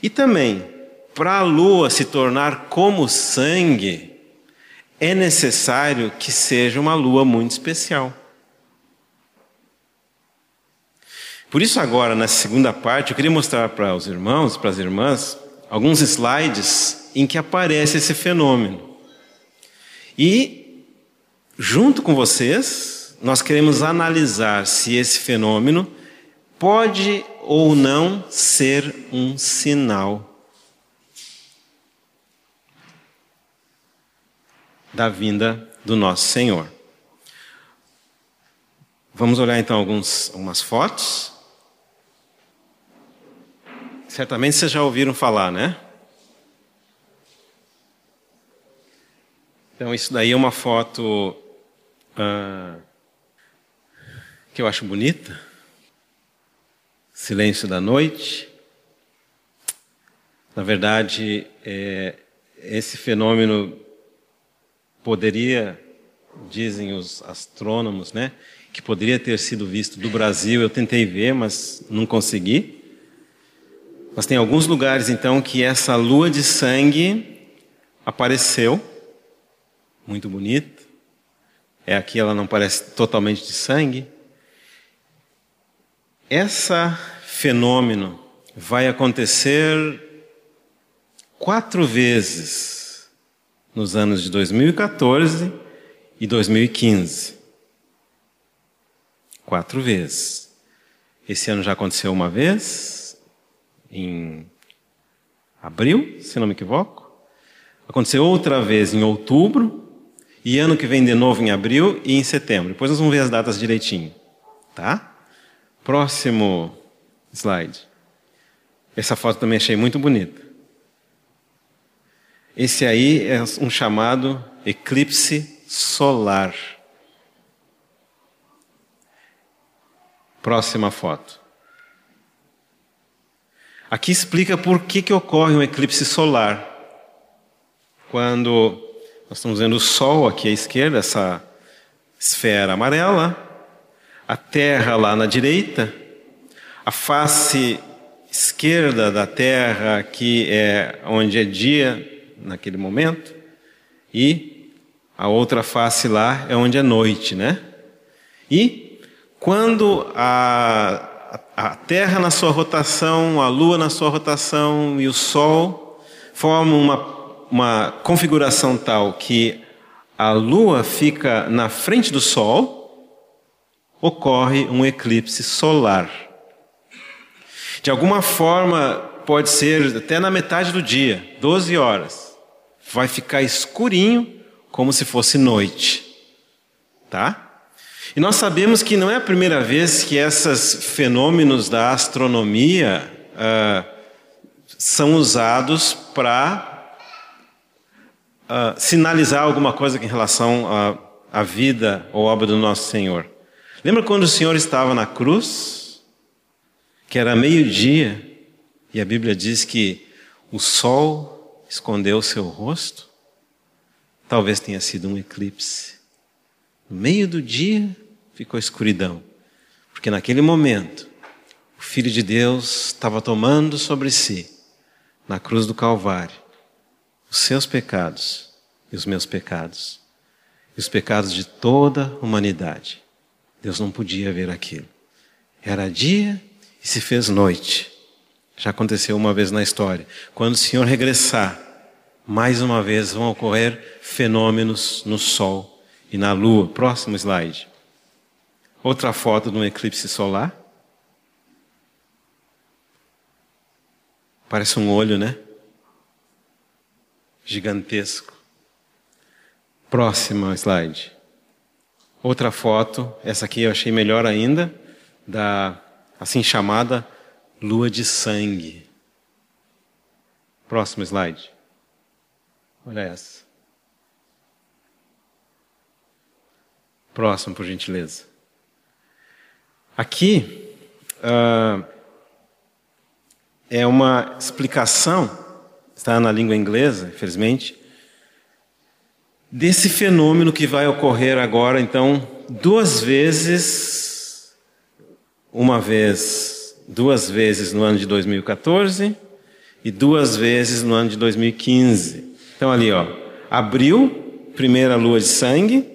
E também, para a lua se tornar como sangue, é necessário que seja uma lua muito especial. Por isso, agora, na segunda parte, eu queria mostrar para os irmãos, para as irmãs, alguns slides em que aparece esse fenômeno. E, junto com vocês, nós queremos analisar se esse fenômeno pode ou não ser um sinal da vinda do nosso Senhor. Vamos olhar então alguns, algumas fotos. Certamente vocês já ouviram falar, né? Então, isso daí é uma foto uh, que eu acho bonita silêncio da noite. Na verdade, é, esse fenômeno poderia, dizem os astrônomos, né, que poderia ter sido visto do Brasil. Eu tentei ver, mas não consegui. Mas tem alguns lugares então que essa lua de sangue apareceu, muito bonita. É aqui ela não parece totalmente de sangue. Essa fenômeno vai acontecer quatro vezes nos anos de 2014 e 2015. Quatro vezes. Esse ano já aconteceu uma vez, em abril, se não me equivoco. Aconteceu outra vez em outubro, e ano que vem de novo em abril e em setembro. Depois nós vamos ver as datas direitinho. Tá? Próximo slide. Essa foto também achei muito bonita. Esse aí é um chamado eclipse solar. Próxima foto. Aqui explica por que, que ocorre um eclipse solar. Quando nós estamos vendo o Sol aqui à esquerda, essa esfera amarela, a Terra lá na direita, a face esquerda da terra, que é onde é dia naquele momento, e a outra face lá é onde é noite, né? E quando a, a Terra na sua rotação, a Lua na sua rotação e o Sol formam uma, uma configuração tal que a Lua fica na frente do Sol, ocorre um eclipse solar. De alguma forma, pode ser até na metade do dia, 12 horas. Vai ficar escurinho, como se fosse noite. Tá? E nós sabemos que não é a primeira vez que esses fenômenos da astronomia uh, são usados para uh, sinalizar alguma coisa em relação à, vida ou obra do nosso Senhor. Lembra quando o Senhor estava na cruz? Que era meio-dia, e a Bíblia diz que o sol escondeu seu rosto? Talvez tenha sido um eclipse. No meio do dia ficou escuridão, porque naquele momento o Filho de Deus estava tomando sobre si, na cruz do Calvário, os seus pecados e os meus pecados, e os pecados de toda a humanidade. Deus não podia ver aquilo. Era dia e se fez noite. Já aconteceu uma vez na história. Quando o Senhor regressar, mais uma vez vão ocorrer fenômenos no Sol e na Lua. Próximo slide. Outra foto de um eclipse solar. Parece um olho, né? Gigantesco. Próxima slide. Outra foto, essa aqui eu achei melhor ainda, da assim chamada lua de sangue. Próximo slide. Olha essa. Próximo, por gentileza. Aqui uh, é uma explicação, está na língua inglesa, infelizmente, desse fenômeno que vai ocorrer agora, então, duas vezes, uma vez, duas vezes no ano de 2014 e duas vezes no ano de 2015. Então, ali, ó, abril, primeira lua de sangue,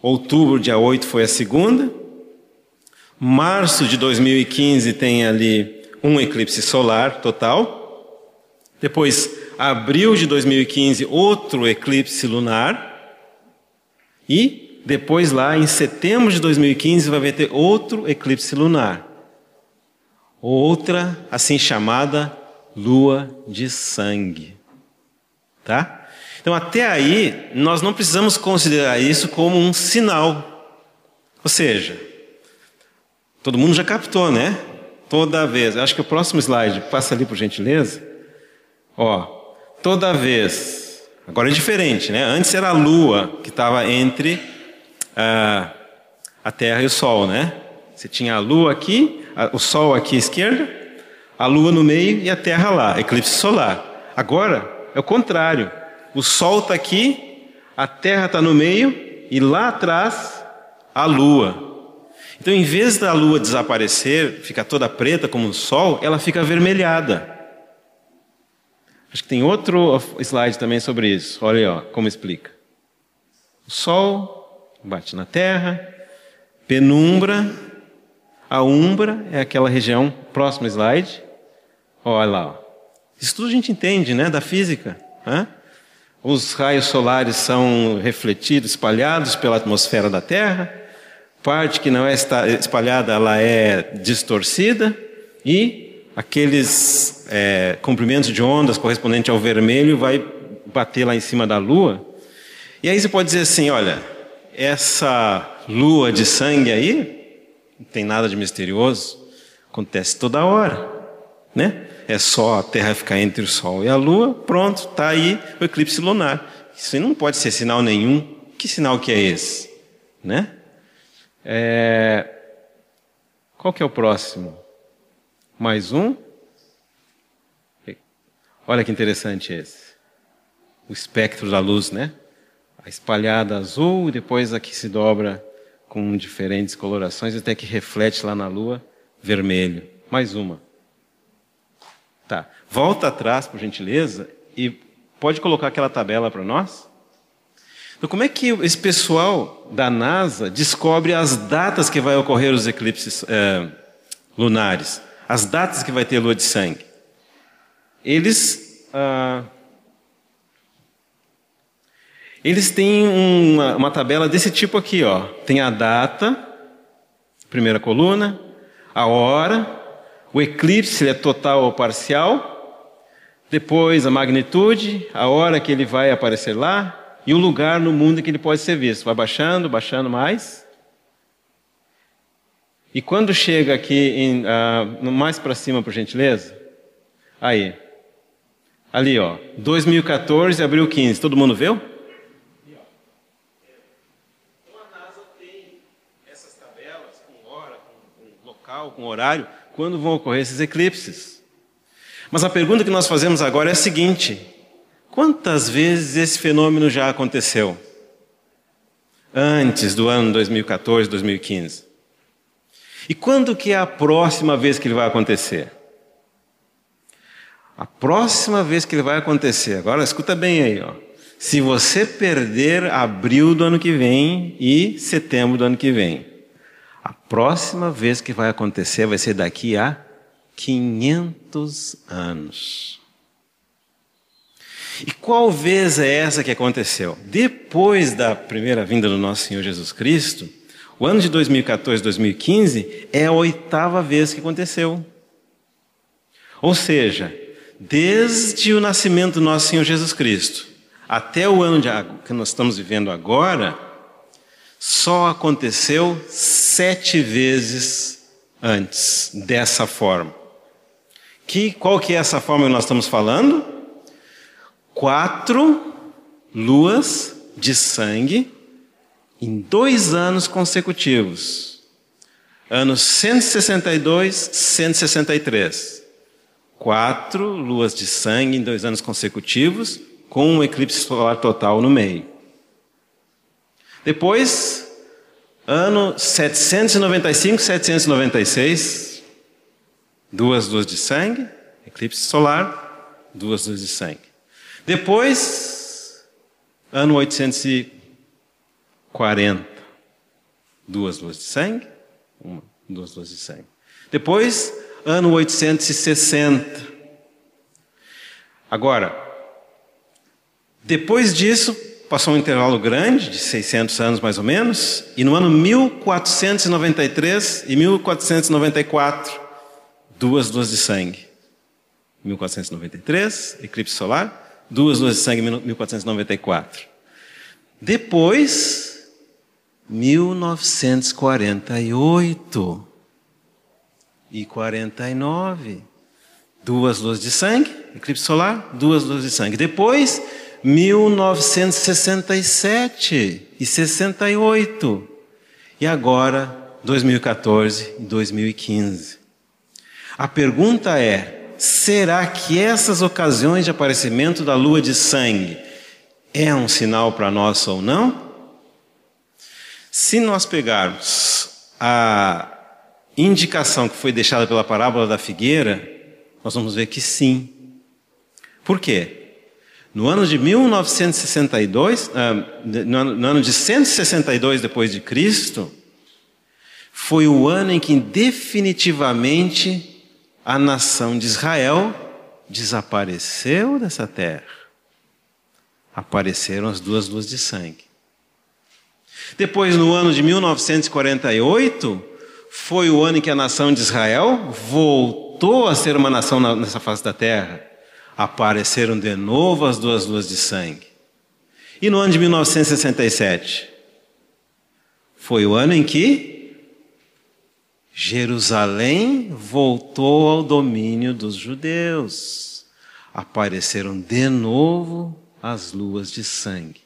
outubro, dia 8, foi a segunda, março de 2015 tem ali um eclipse solar total, depois abril de 2015, outro eclipse lunar. E depois, lá em setembro de 2015, vai ter outro eclipse lunar. Outra, assim chamada, lua de sangue. Tá? Então, até aí, nós não precisamos considerar isso como um sinal. Ou seja, todo mundo já captou, né? Toda vez. Acho que o próximo slide, passa ali por gentileza. Ó, toda vez. Agora é diferente, né? Antes era a lua que estava entre a, a Terra e o Sol, né? Você tinha a lua aqui, a, o Sol aqui à esquerda, a lua no meio e a Terra lá, eclipse solar. Agora é o contrário. O Sol está aqui, a Terra está no meio e lá atrás a lua. Então, em vez da lua desaparecer, ficar toda preta como o Sol, ela fica avermelhada. Acho que tem outro slide também sobre isso. Olha aí, ó, como explica. O sol bate na terra, penumbra, a umbra é aquela região, próximo slide. Olha lá. Ó. Isso tudo a gente entende, né, da física. Né? Os raios solares são refletidos, espalhados pela atmosfera da Terra. Parte que não é espalhada, ela é distorcida e aqueles é, comprimentos de ondas correspondentes ao vermelho vai bater lá em cima da lua. E aí você pode dizer assim: olha, essa lua de sangue aí, não tem nada de misterioso, acontece toda hora, né? É só a Terra ficar entre o Sol e a Lua, pronto, está aí o eclipse lunar. Isso não pode ser sinal nenhum. Que sinal que é esse? Né? É... Qual que é o próximo? mais um. Olha que interessante esse. O espectro da luz, né? A espalhada azul e depois aqui se dobra com diferentes colorações até que reflete lá na lua vermelho. Mais uma. Tá. Volta atrás, por gentileza, e pode colocar aquela tabela para nós? Então, como é que esse pessoal da NASA descobre as datas que vai ocorrer os eclipses é, lunares? as datas que vai ter lua de sangue. Eles, ah, eles têm uma, uma tabela desse tipo aqui, ó. Tem a data, primeira coluna, a hora, o eclipse ele é total ou parcial, depois a magnitude, a hora que ele vai aparecer lá e o lugar no mundo que ele pode ser visto. Vai baixando, baixando mais. E quando chega aqui, em, uh, mais para cima, por gentileza? Aí. Ali, ó. 2014, abril 15. Todo mundo viu? Então a NASA tem essas tabelas com hora, com local, com horário, quando vão ocorrer esses eclipses. Mas a pergunta que nós fazemos agora é a seguinte: quantas vezes esse fenômeno já aconteceu? Antes do ano 2014, 2015. E quando que é a próxima vez que ele vai acontecer? A próxima vez que ele vai acontecer, agora escuta bem aí, ó. Se você perder abril do ano que vem e setembro do ano que vem, a próxima vez que vai acontecer vai ser daqui a 500 anos. E qual vez é essa que aconteceu? Depois da primeira vinda do nosso Senhor Jesus Cristo, o ano de 2014, 2015 é a oitava vez que aconteceu. Ou seja, desde o nascimento do nosso Senhor Jesus Cristo até o ano de, que nós estamos vivendo agora, só aconteceu sete vezes antes dessa forma. Que, qual que é essa forma que nós estamos falando? Quatro luas de sangue em dois anos consecutivos. Anos 162, 163. Quatro luas de sangue em dois anos consecutivos, com um eclipse solar total no meio. Depois, ano 795, 796, duas luas de sangue, eclipse solar, duas luas de sangue. Depois, ano 840, duas luas de sangue, uma, duas luas de sangue. Depois, ano 860. Agora, depois disso, passou um intervalo grande, de 600 anos mais ou menos, e no ano 1493 e 1494, duas luas de sangue. 1493, eclipse solar, duas luas de sangue em 1494. Depois, 1948 e 49. Duas luzes de sangue, eclipse solar, duas luzes de sangue. Depois, 1967 e 68. E agora, 2014 e 2015. A pergunta é: será que essas ocasiões de aparecimento da lua de sangue é um sinal para nós ou não? Se nós pegarmos a indicação que foi deixada pela parábola da figueira, nós vamos ver que sim. Por quê? No ano de 1962, ah, no ano de 162 depois de Cristo, foi o ano em que definitivamente a nação de Israel desapareceu dessa terra. Apareceram as duas luzes de sangue. Depois, no ano de 1948, foi o ano em que a nação de Israel voltou a ser uma nação nessa face da terra. Apareceram de novo as duas luas de sangue. E no ano de 1967? Foi o ano em que Jerusalém voltou ao domínio dos judeus. Apareceram de novo as luas de sangue.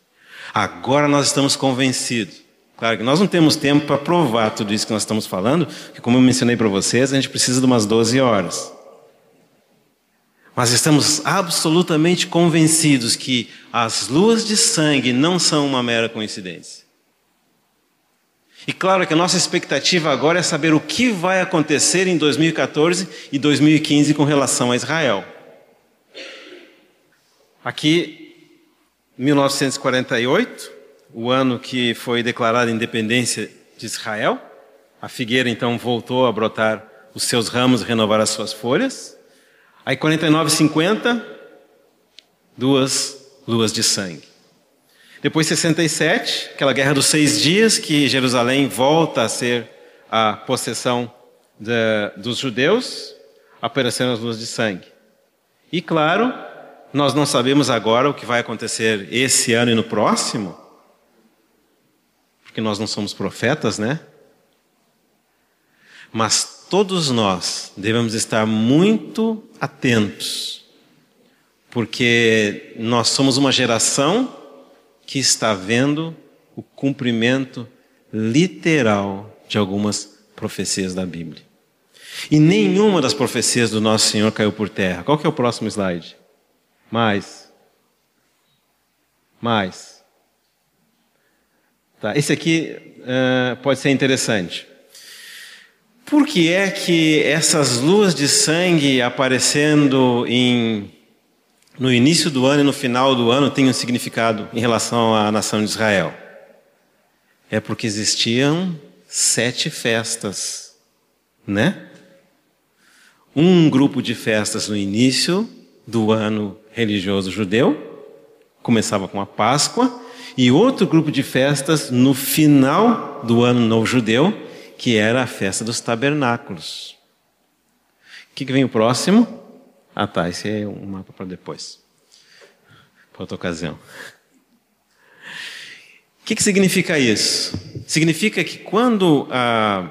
Agora nós estamos convencidos Claro que nós não temos tempo para provar tudo isso que nós estamos falando, que como eu mencionei para vocês, a gente precisa de umas 12 horas. Mas estamos absolutamente convencidos que as luas de sangue não são uma mera coincidência. E claro que a nossa expectativa agora é saber o que vai acontecer em 2014 e 2015 com relação a Israel. Aqui, 1948, o ano que foi declarada a independência de Israel. A figueira então voltou a brotar os seus ramos renovar as suas folhas. Aí 49 50, duas luas de sangue. Depois 67, aquela guerra dos seis dias, que Jerusalém volta a ser a possessão dos judeus, apareceram as luas de sangue. E claro, nós não sabemos agora o que vai acontecer esse ano e no próximo, porque nós não somos profetas, né? Mas todos nós devemos estar muito atentos, porque nós somos uma geração que está vendo o cumprimento literal de algumas profecias da Bíblia. E nenhuma das profecias do nosso Senhor caiu por terra. Qual que é o próximo slide? Mais. Mais. Tá, esse aqui uh, pode ser interessante. Por que é que essas luas de sangue aparecendo em, no início do ano e no final do ano têm um significado em relação à nação de Israel? É porque existiam sete festas, né? Um grupo de festas no início do ano religioso judeu, começava com a Páscoa, e outro grupo de festas no final do ano novo judeu, que era a festa dos tabernáculos. O que, que vem o próximo? Ah, tá, esse é um mapa para depois, para outra ocasião. O que, que significa isso? Significa que quando a,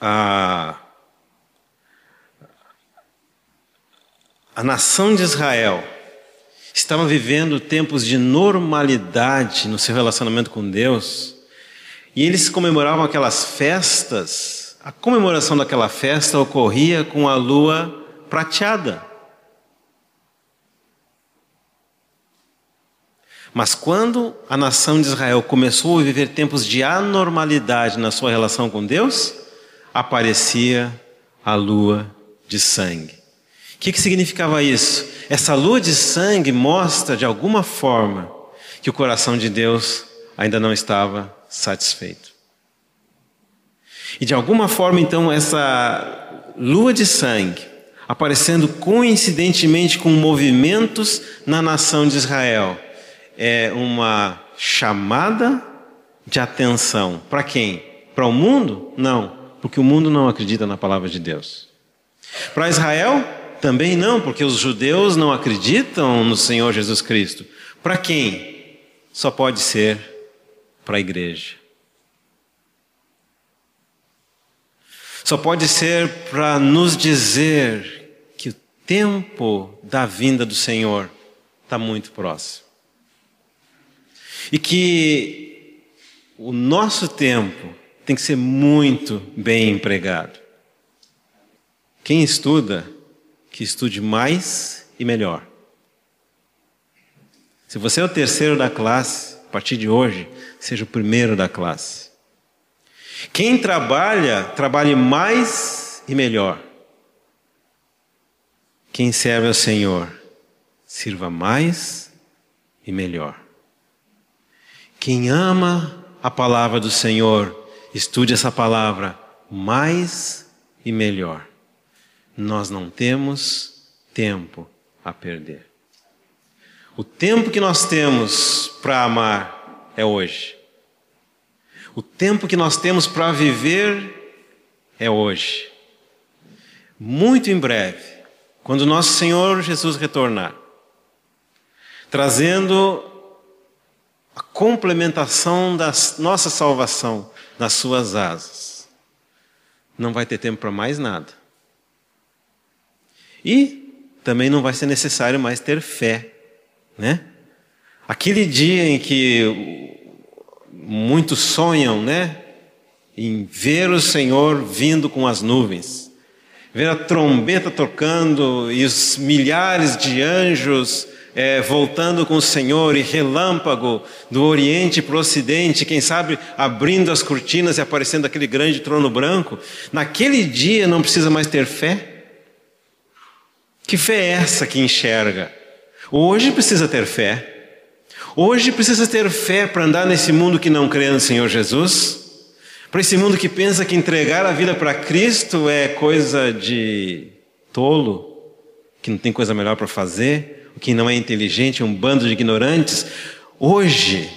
a, a nação de Israel estava vivendo tempos de normalidade no seu relacionamento com Deus, e eles comemoravam aquelas festas. A comemoração daquela festa ocorria com a lua prateada. Mas quando a nação de Israel começou a viver tempos de anormalidade na sua relação com Deus, aparecia a lua de sangue. Que, que significava isso? Essa lua de sangue mostra, de alguma forma, que o coração de Deus ainda não estava satisfeito. E de alguma forma, então, essa lua de sangue, aparecendo coincidentemente com movimentos na nação de Israel, é uma chamada de atenção. Para quem? Para o mundo? Não, porque o mundo não acredita na palavra de Deus. Para Israel? Também não, porque os judeus não acreditam no Senhor Jesus Cristo. Para quem? Só pode ser para a igreja. Só pode ser para nos dizer que o tempo da vinda do Senhor está muito próximo. E que o nosso tempo tem que ser muito bem empregado. Quem estuda, que estude mais e melhor. Se você é o terceiro da classe, a partir de hoje, seja o primeiro da classe. Quem trabalha, trabalhe mais e melhor. Quem serve ao Senhor, sirva mais e melhor. Quem ama a palavra do Senhor, estude essa palavra mais e melhor. Nós não temos tempo a perder. O tempo que nós temos para amar é hoje. O tempo que nós temos para viver é hoje. Muito em breve, quando nosso Senhor Jesus retornar, trazendo a complementação da nossa salvação nas suas asas, não vai ter tempo para mais nada. E também não vai ser necessário mais ter fé, né? Aquele dia em que muitos sonham, né? Em ver o Senhor vindo com as nuvens, ver a trombeta tocando e os milhares de anjos é, voltando com o Senhor e relâmpago do Oriente para o Ocidente, quem sabe abrindo as cortinas e aparecendo aquele grande trono branco. Naquele dia não precisa mais ter fé. Que fé é essa que enxerga? Hoje precisa ter fé. Hoje precisa ter fé para andar nesse mundo que não crê no Senhor Jesus, para esse mundo que pensa que entregar a vida para Cristo é coisa de tolo, que não tem coisa melhor para fazer, que não é inteligente, é um bando de ignorantes. Hoje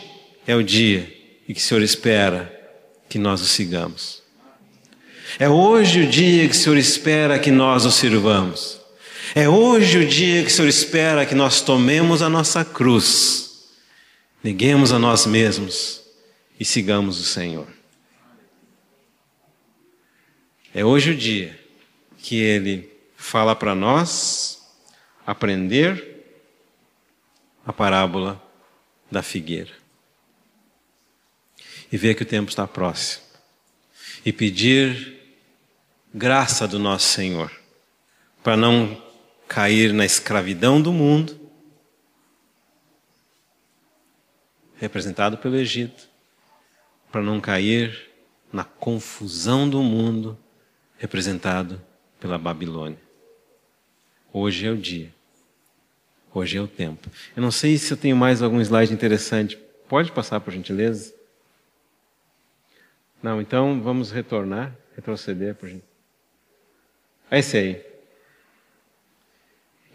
é o dia em que o Senhor espera que nós o sigamos. É hoje o dia que o Senhor espera que nós o sirvamos. É hoje o dia que o Senhor espera que nós tomemos a nossa cruz Neguemos a nós mesmos e sigamos o Senhor. É hoje o dia que ele fala para nós aprender a parábola da figueira. E ver que o tempo está próximo. E pedir graça do nosso Senhor para não cair na escravidão do mundo, representado pelo Egito, para não cair na confusão do mundo, representado pela Babilônia. Hoje é o dia. Hoje é o tempo. Eu não sei se eu tenho mais algum slide interessante. Pode passar, por gentileza? Não, então vamos retornar, retroceder, por gentileza. Esse aí.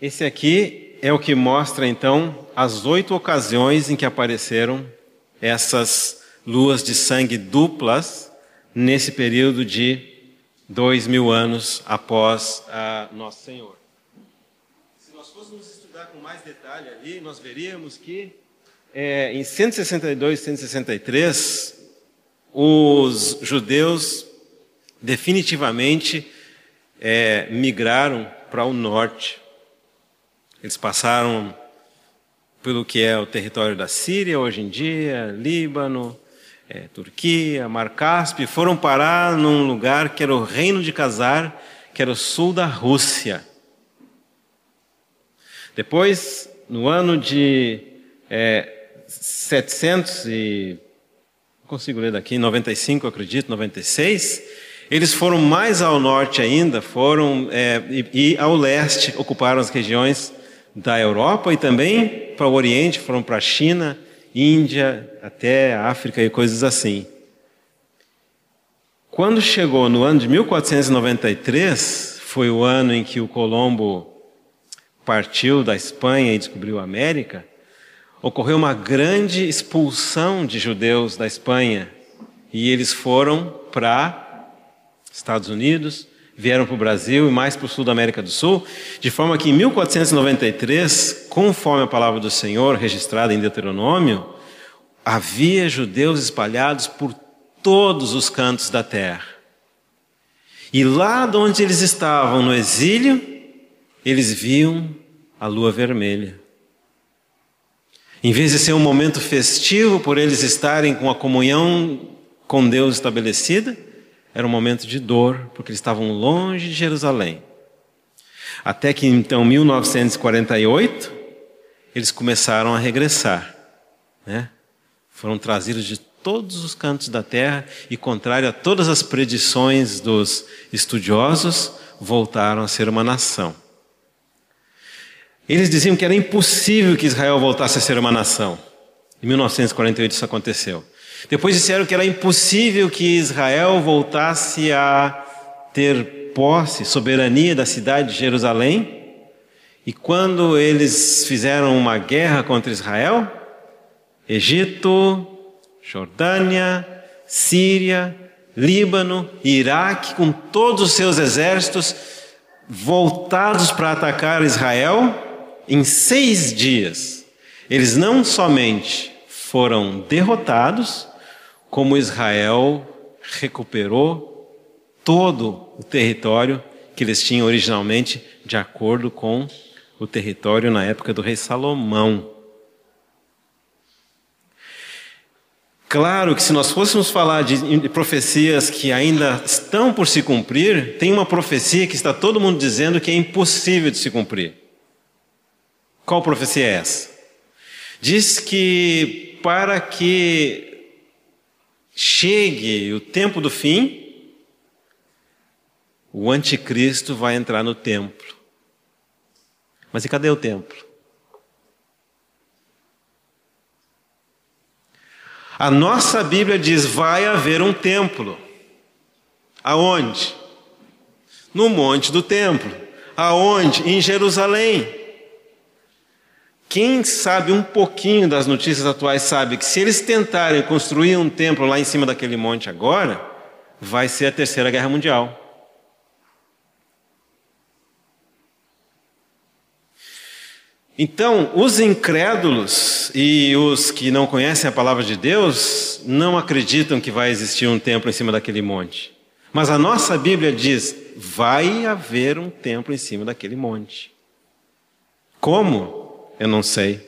Esse aqui é o que mostra, então, as oito ocasiões em que apareceram essas luas de sangue duplas nesse período de dois mil anos após Nosso Senhor. Se nós fôssemos estudar com mais detalhe ali, nós veríamos que é, em 162 e 163, os judeus definitivamente é, migraram para o norte. Eles passaram pelo que é o território da Síria hoje em dia, Líbano, é, Turquia, Mar Cáspio, foram parar num lugar que era o reino de Casar, que era o sul da Rússia. Depois, no ano de é, 700 e consigo ler daqui, 95, acredito, 96, eles foram mais ao norte ainda, foram é, e, e ao leste ocuparam as regiões da Europa e também para o Oriente, foram para a China Índia, até África e coisas assim. Quando chegou no ano de 1493, foi o ano em que o Colombo partiu da Espanha e descobriu a América, ocorreu uma grande expulsão de judeus da Espanha e eles foram para Estados Unidos, vieram para o Brasil e mais para o sul da América do Sul, de forma que em 1493, conforme a palavra do Senhor registrada em Deuteronômio, havia judeus espalhados por todos os cantos da terra. E lá de onde eles estavam no exílio, eles viam a lua vermelha. Em vez de ser um momento festivo por eles estarem com a comunhão com Deus estabelecida, era um momento de dor, porque eles estavam longe de Jerusalém. Até que então, 1948, eles começaram a regressar. Né? Foram trazidos de todos os cantos da terra e, contrário a todas as predições dos estudiosos, voltaram a ser uma nação. Eles diziam que era impossível que Israel voltasse a ser uma nação. Em 1948 isso aconteceu. Depois disseram que era impossível que Israel voltasse a ter posse, soberania da cidade de Jerusalém. E quando eles fizeram uma guerra contra Israel, Egito, Jordânia, Síria, Líbano, Iraque, com todos os seus exércitos voltados para atacar Israel, em seis dias, eles não somente foram derrotados, como Israel recuperou todo o território que eles tinham originalmente, de acordo com o território na época do rei Salomão. Claro que se nós fôssemos falar de profecias que ainda estão por se cumprir, tem uma profecia que está todo mundo dizendo que é impossível de se cumprir. Qual profecia é essa? Diz que para que chegue o tempo do fim, o anticristo vai entrar no templo. Mas e cadê o templo? A nossa Bíblia diz: vai haver um templo. Aonde? No monte do templo. Aonde? Em Jerusalém. Quem sabe um pouquinho das notícias atuais sabe que se eles tentarem construir um templo lá em cima daquele monte agora, vai ser a terceira guerra mundial. Então, os incrédulos e os que não conhecem a palavra de Deus não acreditam que vai existir um templo em cima daquele monte. Mas a nossa Bíblia diz: vai haver um templo em cima daquele monte. Como? Eu não sei.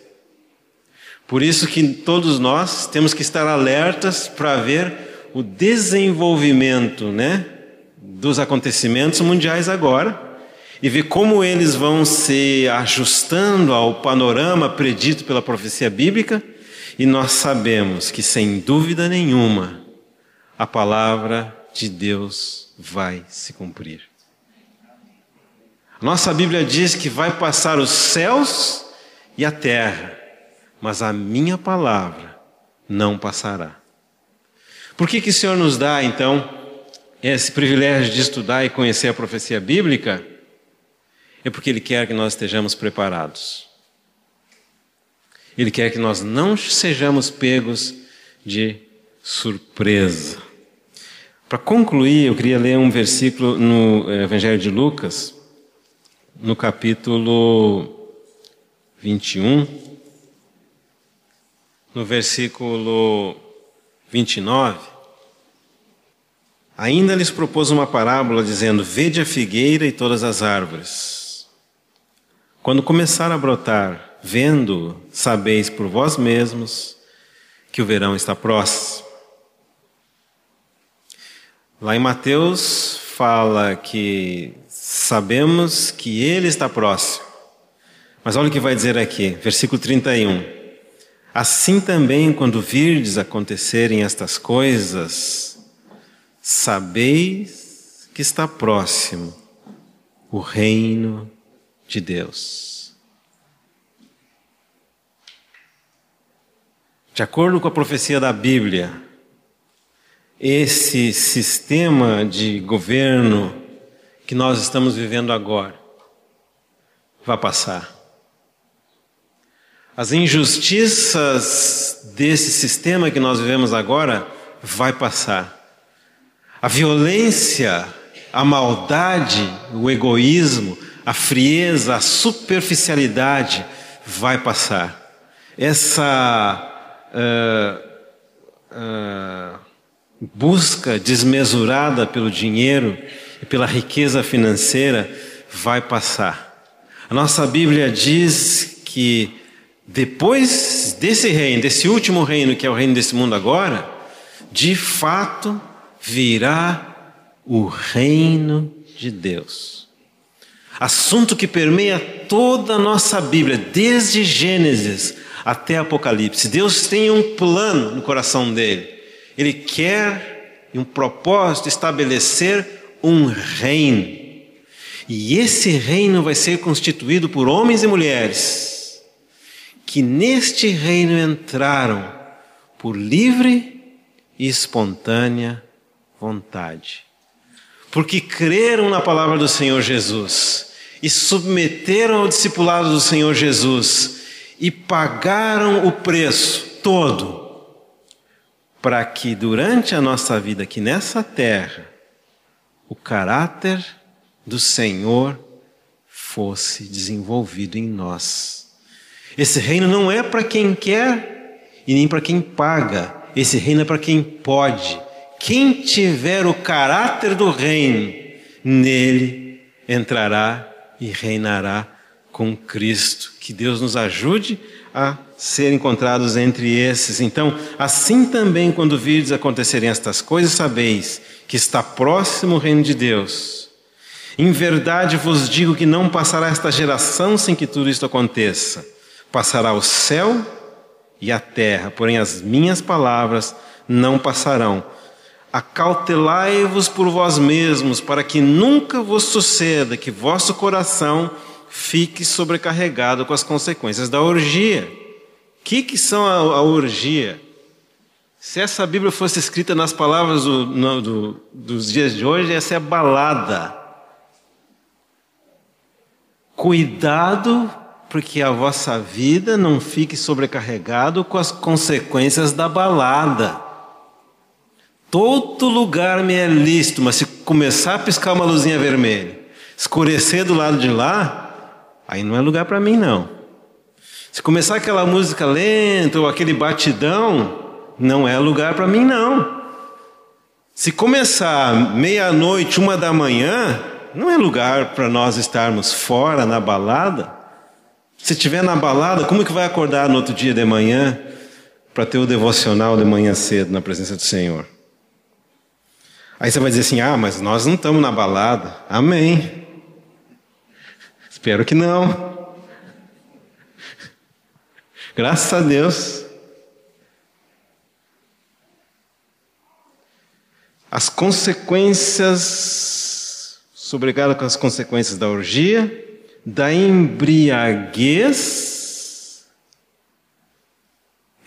Por isso que todos nós temos que estar alertas para ver o desenvolvimento, né, dos acontecimentos mundiais agora e ver como eles vão se ajustando ao panorama predito pela profecia bíblica, e nós sabemos que sem dúvida nenhuma a palavra de Deus vai se cumprir. Nossa Bíblia diz que vai passar os céus e a terra, mas a minha palavra não passará. Por que, que o Senhor nos dá, então, esse privilégio de estudar e conhecer a profecia bíblica? É porque Ele quer que nós estejamos preparados. Ele quer que nós não sejamos pegos de surpresa. Para concluir, eu queria ler um versículo no Evangelho de Lucas, no capítulo 21, no versículo 29. Ainda lhes propôs uma parábola dizendo: Vede a figueira e todas as árvores. Quando começar a brotar, vendo, sabeis por vós mesmos que o verão está próximo. Lá em Mateus fala que sabemos que Ele está próximo. Mas olha o que vai dizer aqui, versículo 31. Assim também, quando virdes acontecerem estas coisas, sabeis que está próximo o reino de Deus. De acordo com a profecia da Bíblia, esse sistema de governo que nós estamos vivendo agora vai passar. As injustiças desse sistema que nós vivemos agora vai passar. A violência, a maldade, o egoísmo, a frieza, a superficialidade vai passar. Essa uh, uh, busca desmesurada pelo dinheiro e pela riqueza financeira vai passar. A nossa Bíblia diz que depois desse reino, desse último reino que é o reino desse mundo agora, de fato virá o reino de Deus. Assunto que permeia toda a nossa Bíblia, desde Gênesis até Apocalipse. Deus tem um plano no coração dele. Ele quer um propósito estabelecer um reino. E esse reino vai ser constituído por homens e mulheres que neste reino entraram por livre e espontânea vontade. Porque creram na palavra do Senhor Jesus e submeteram ao discipulado do Senhor Jesus e pagaram o preço todo para que durante a nossa vida aqui nessa terra o caráter do Senhor fosse desenvolvido em nós. Esse reino não é para quem quer e nem para quem paga. Esse reino é para quem pode. Quem tiver o caráter do reino, nele entrará e reinará com Cristo. Que Deus nos ajude a ser encontrados entre esses. Então, assim também, quando virdes acontecerem estas coisas, sabeis que está próximo o reino de Deus. Em verdade vos digo que não passará esta geração sem que tudo isto aconteça. Passará o céu e a terra, porém as minhas palavras não passarão. Acautelai-vos por vós mesmos, para que nunca vos suceda que vosso coração fique sobrecarregado com as consequências da orgia. O que, que são a, a, orgia? Se essa Bíblia fosse escrita nas palavras do, no, do, dos dias de hoje, essa é balada. Cuidado porque a vossa vida não fique sobrecarregado com as consequências da balada. Todo lugar me é lícito, mas se começar a piscar uma luzinha vermelha, escurecer do lado de lá, aí não é lugar para mim, não. Se começar aquela música lenta ou aquele batidão, não é lugar para mim, não. Se começar meia-noite, uma da manhã, não é lugar para nós estarmos fora na balada. Se estiver na balada, como que vai acordar no outro dia de manhã para ter o devocional de manhã cedo na presença do Senhor? Aí você vai dizer assim: ah, mas nós não estamos na balada. Amém. Espero que não. Graças a Deus. As consequências, sobrecarregado com as consequências da orgia, da embriaguez.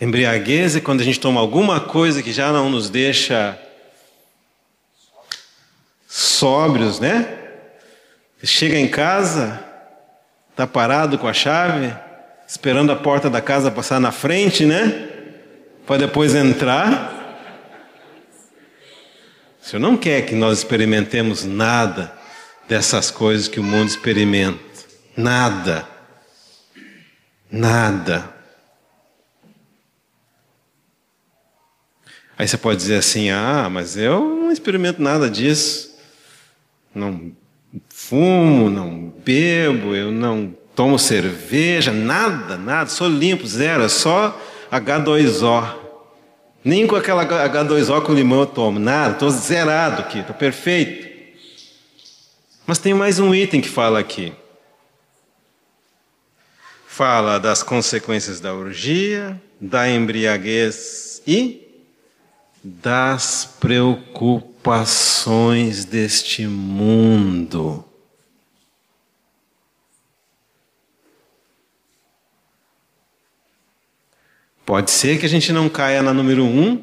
Embriaguez é quando a gente toma alguma coisa que já não nos deixa sóbrios, né? Chega em casa, está parado com a chave, esperando a porta da casa passar na frente, né? Para depois entrar. O Senhor não quer que nós experimentemos nada dessas coisas que o mundo experimenta. Nada. Nada. Aí você pode dizer assim: ah, mas eu não experimento nada disso não fumo, não bebo, eu não tomo cerveja, nada, nada, sou limpo, zero, é só H2O. Nem com aquela H2O com limão eu tomo, nada, estou zerado aqui, estou perfeito. Mas tem mais um item que fala aqui. Fala das consequências da orgia, da embriaguez e das preocupações deste mundo. Pode ser que a gente não caia na número um,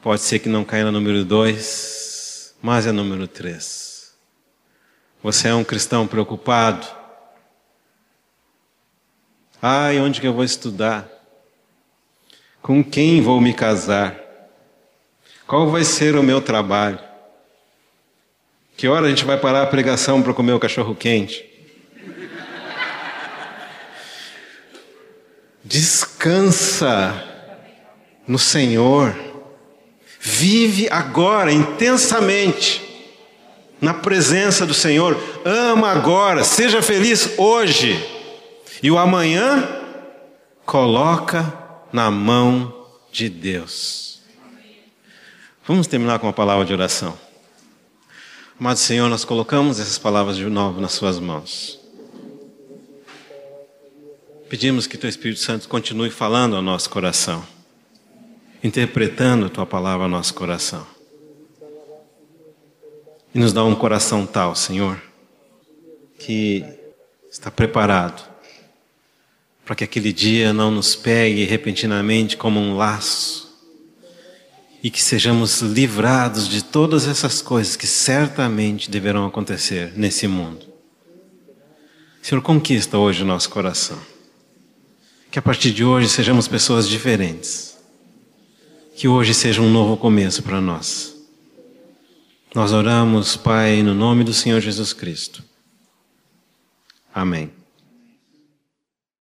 pode ser que não caia na número dois, mas é número três. Você é um cristão preocupado? Ai, onde que eu vou estudar? Com quem vou me casar? Qual vai ser o meu trabalho? Que hora a gente vai parar a pregação para comer o cachorro quente? Descansa no Senhor. Vive agora intensamente na presença do Senhor. Ama agora, seja feliz hoje. E o amanhã coloca na mão de Deus. Vamos terminar com uma palavra de oração. Amado Senhor, nós colocamos essas palavras de novo nas Suas mãos. Pedimos que Teu Espírito Santo continue falando ao nosso coração, interpretando a Tua palavra ao nosso coração. E nos dá um coração tal, Senhor, que está preparado para que aquele dia não nos pegue repentinamente como um laço e que sejamos livrados de todas essas coisas que certamente deverão acontecer nesse mundo. Senhor, conquista hoje o nosso coração. Que a partir de hoje sejamos pessoas diferentes. Que hoje seja um novo começo para nós. Nós oramos, Pai, no nome do Senhor Jesus Cristo. Amém.